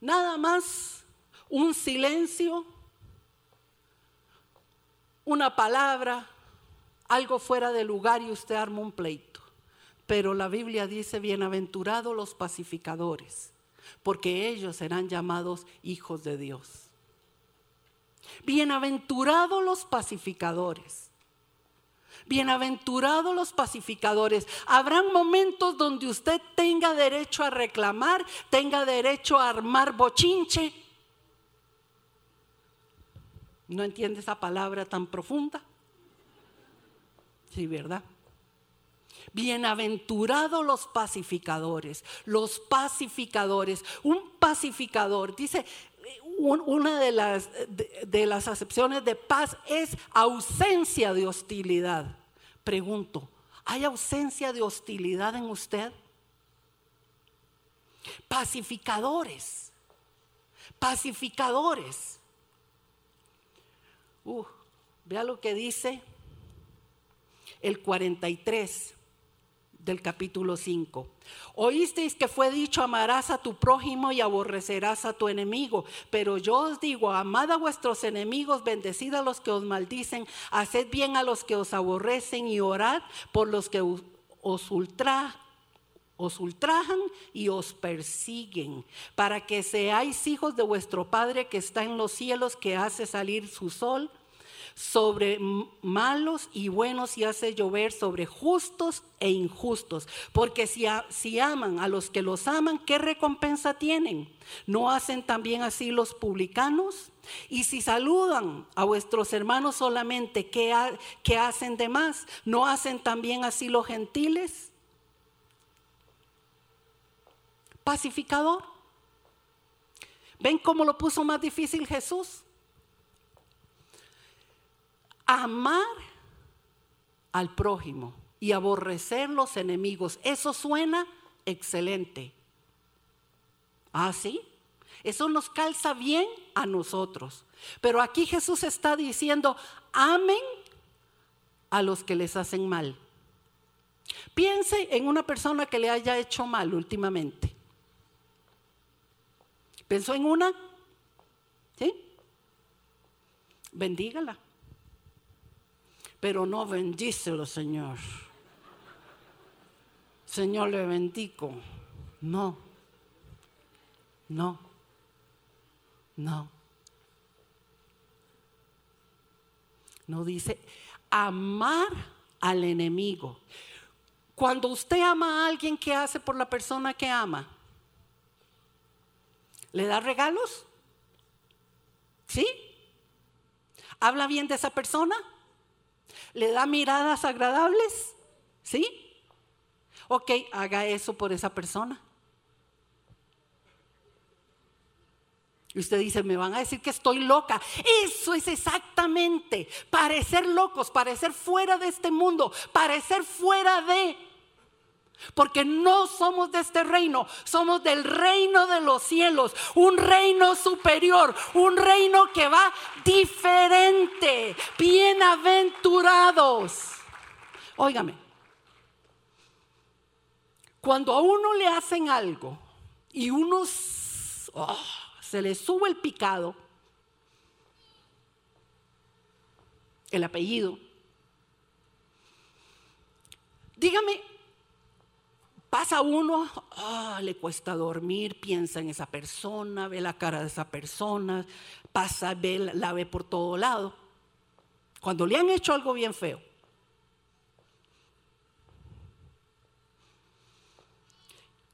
Nada más un silencio, una palabra, algo fuera de lugar y usted arma un pleito. Pero la Biblia dice, bienaventurados los pacificadores, porque ellos serán llamados hijos de Dios. Bienaventurados los pacificadores. Bienaventurados los pacificadores. Habrán momentos donde usted tenga derecho a reclamar, tenga derecho a armar bochinche. ¿No entiende esa palabra tan profunda? Sí, ¿verdad? Bienaventurados los pacificadores, los pacificadores. Un pacificador, dice, una de las, de, las acepciones de paz es ausencia de hostilidad. Pregunto, ¿hay ausencia de hostilidad en usted? Pacificadores, pacificadores. Uh, vea lo que dice el 43 del capítulo 5. Oísteis que fue dicho, amarás a tu prójimo y aborrecerás a tu enemigo. Pero yo os digo, amad a vuestros enemigos, bendecid a los que os maldicen, haced bien a los que os aborrecen y orad por los que os ultrajan os ultrajan y os persiguen, para que seáis hijos de vuestro Padre que está en los cielos, que hace salir su sol sobre malos y buenos y hace llover sobre justos e injustos. Porque si, si aman a los que los aman, ¿qué recompensa tienen? ¿No hacen también así los publicanos? Y si saludan a vuestros hermanos solamente, ¿qué, qué hacen de más? ¿No hacen también así los gentiles? Pacificador. ¿Ven cómo lo puso más difícil Jesús? Amar al prójimo y aborrecer los enemigos. Eso suena excelente. ¿Ah, sí? Eso nos calza bien a nosotros. Pero aquí Jesús está diciendo, amen a los que les hacen mal. Piense en una persona que le haya hecho mal últimamente. ¿Pensó en una? ¿Sí? Bendígala pero no bendícelo, Señor. Señor, le bendigo. No, no, no. No dice amar al enemigo. Cuando usted ama a alguien, ¿qué hace por la persona que ama? ¿Le da regalos? ¿Sí? ¿Habla bien de esa persona? ¿Le da miradas agradables? ¿Sí? Ok, haga eso por esa persona. Y usted dice, me van a decir que estoy loca. Eso es exactamente. Parecer locos, parecer fuera de este mundo, parecer fuera de... Porque no somos de este reino, somos del reino de los cielos, un reino superior, un reino que va diferente. Bienaventurados. Óigame, cuando a uno le hacen algo y uno oh, se le sube el picado, el apellido, dígame, Pasa uno, ah, le cuesta dormir, piensa en esa persona, ve la cara de esa persona, pasa, la ve por todo lado. Cuando le han hecho algo bien feo.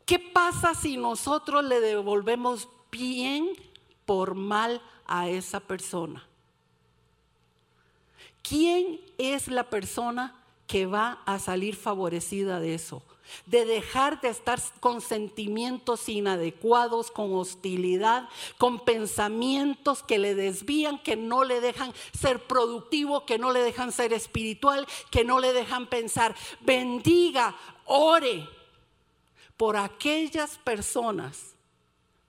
¿Qué pasa si nosotros le devolvemos bien por mal a esa persona? ¿Quién es la persona que va a salir favorecida de eso? De dejar de estar con sentimientos inadecuados, con hostilidad, con pensamientos que le desvían, que no le dejan ser productivo, que no le dejan ser espiritual, que no le dejan pensar. Bendiga, ore por aquellas personas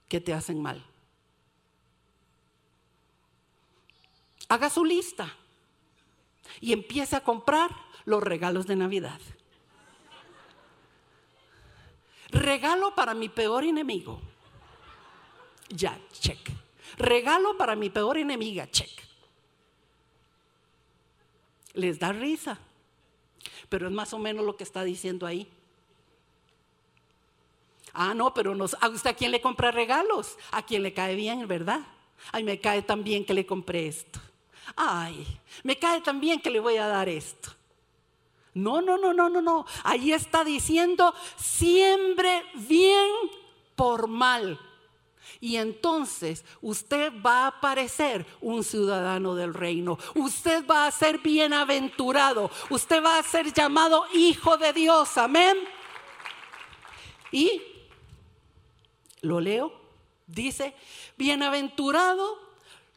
que te hacen mal. Haga su lista y empiece a comprar los regalos de Navidad. Regalo para mi peor enemigo. Ya, check. Regalo para mi peor enemiga, check. Les da risa, pero es más o menos lo que está diciendo ahí. Ah, no, pero ¿a usted a quién le compra regalos? A quien le cae bien, ¿verdad? Ay, me cae tan bien que le compré esto. Ay, me cae tan bien que le voy a dar esto. No, no, no, no, no, no. Ahí está diciendo, siembre bien por mal. Y entonces usted va a parecer un ciudadano del reino. Usted va a ser bienaventurado. Usted va a ser llamado hijo de Dios. Amén. Y lo leo. Dice, bienaventurado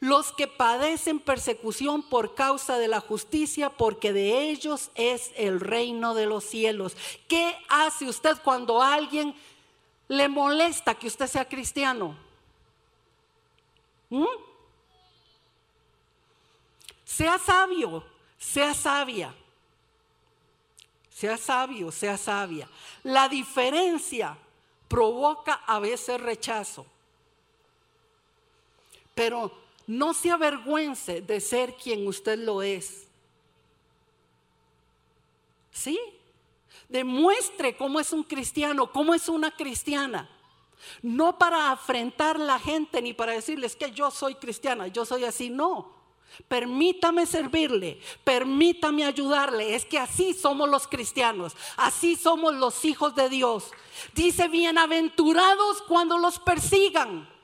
los que padecen persecución por causa de la justicia, porque de ellos es el reino de los cielos. ¿Qué hace usted cuando alguien le molesta que usted sea cristiano? ¿Mm? Sea sabio, sea sabia. Sea sabio, sea sabia. La diferencia provoca a veces rechazo. Pero no se avergüence de ser quien usted lo es. ¿Sí? Demuestre cómo es un cristiano, cómo es una cristiana. No para afrentar a la gente ni para decirles que yo soy cristiana, yo soy así, no. Permítame servirle, permítame ayudarle. Es que así somos los cristianos, así somos los hijos de Dios. Dice, bienaventurados cuando los persigan.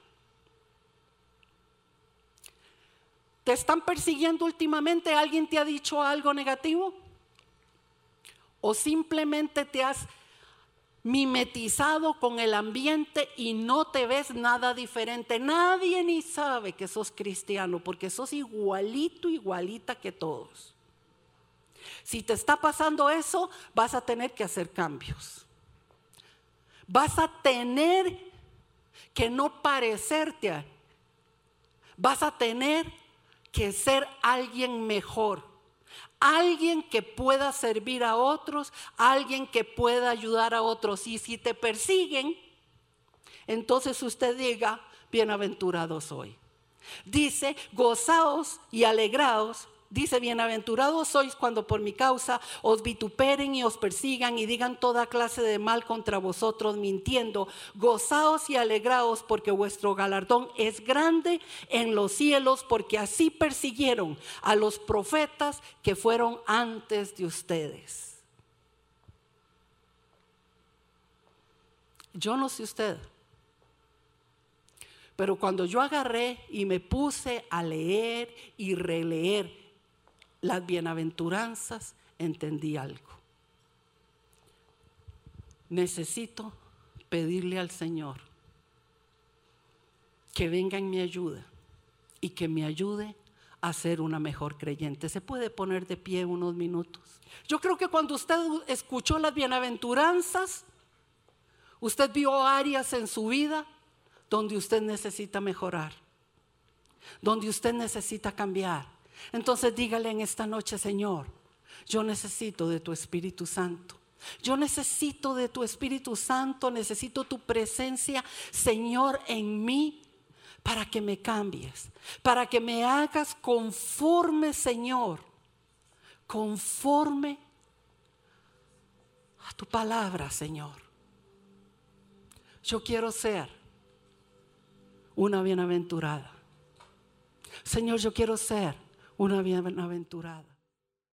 ¿Te están persiguiendo últimamente? ¿Alguien te ha dicho algo negativo? ¿O simplemente te has mimetizado con el ambiente y no te ves nada diferente? Nadie ni sabe que sos cristiano porque sos igualito, igualita que todos. Si te está pasando eso, vas a tener que hacer cambios. Vas a tener que no parecerte. Vas a tener que ser alguien mejor. Alguien que pueda servir a otros, alguien que pueda ayudar a otros. Y si te persiguen, entonces usted diga, bienaventurado soy. Dice, gozaos y alegraos Dice, bienaventurados sois cuando por mi causa os vituperen y os persigan y digan toda clase de mal contra vosotros mintiendo. Gozaos y alegraos porque vuestro galardón es grande en los cielos porque así persiguieron a los profetas que fueron antes de ustedes. Yo no sé usted, pero cuando yo agarré y me puse a leer y releer, las bienaventuranzas, entendí algo. Necesito pedirle al Señor que venga en mi ayuda y que me ayude a ser una mejor creyente. Se puede poner de pie unos minutos. Yo creo que cuando usted escuchó las bienaventuranzas, usted vio áreas en su vida donde usted necesita mejorar, donde usted necesita cambiar. Entonces dígale en esta noche, Señor, yo necesito de tu Espíritu Santo. Yo necesito de tu Espíritu Santo, necesito tu presencia, Señor, en mí para que me cambies, para que me hagas conforme, Señor, conforme a tu palabra, Señor. Yo quiero ser una bienaventurada. Señor, yo quiero ser una bienaventurada.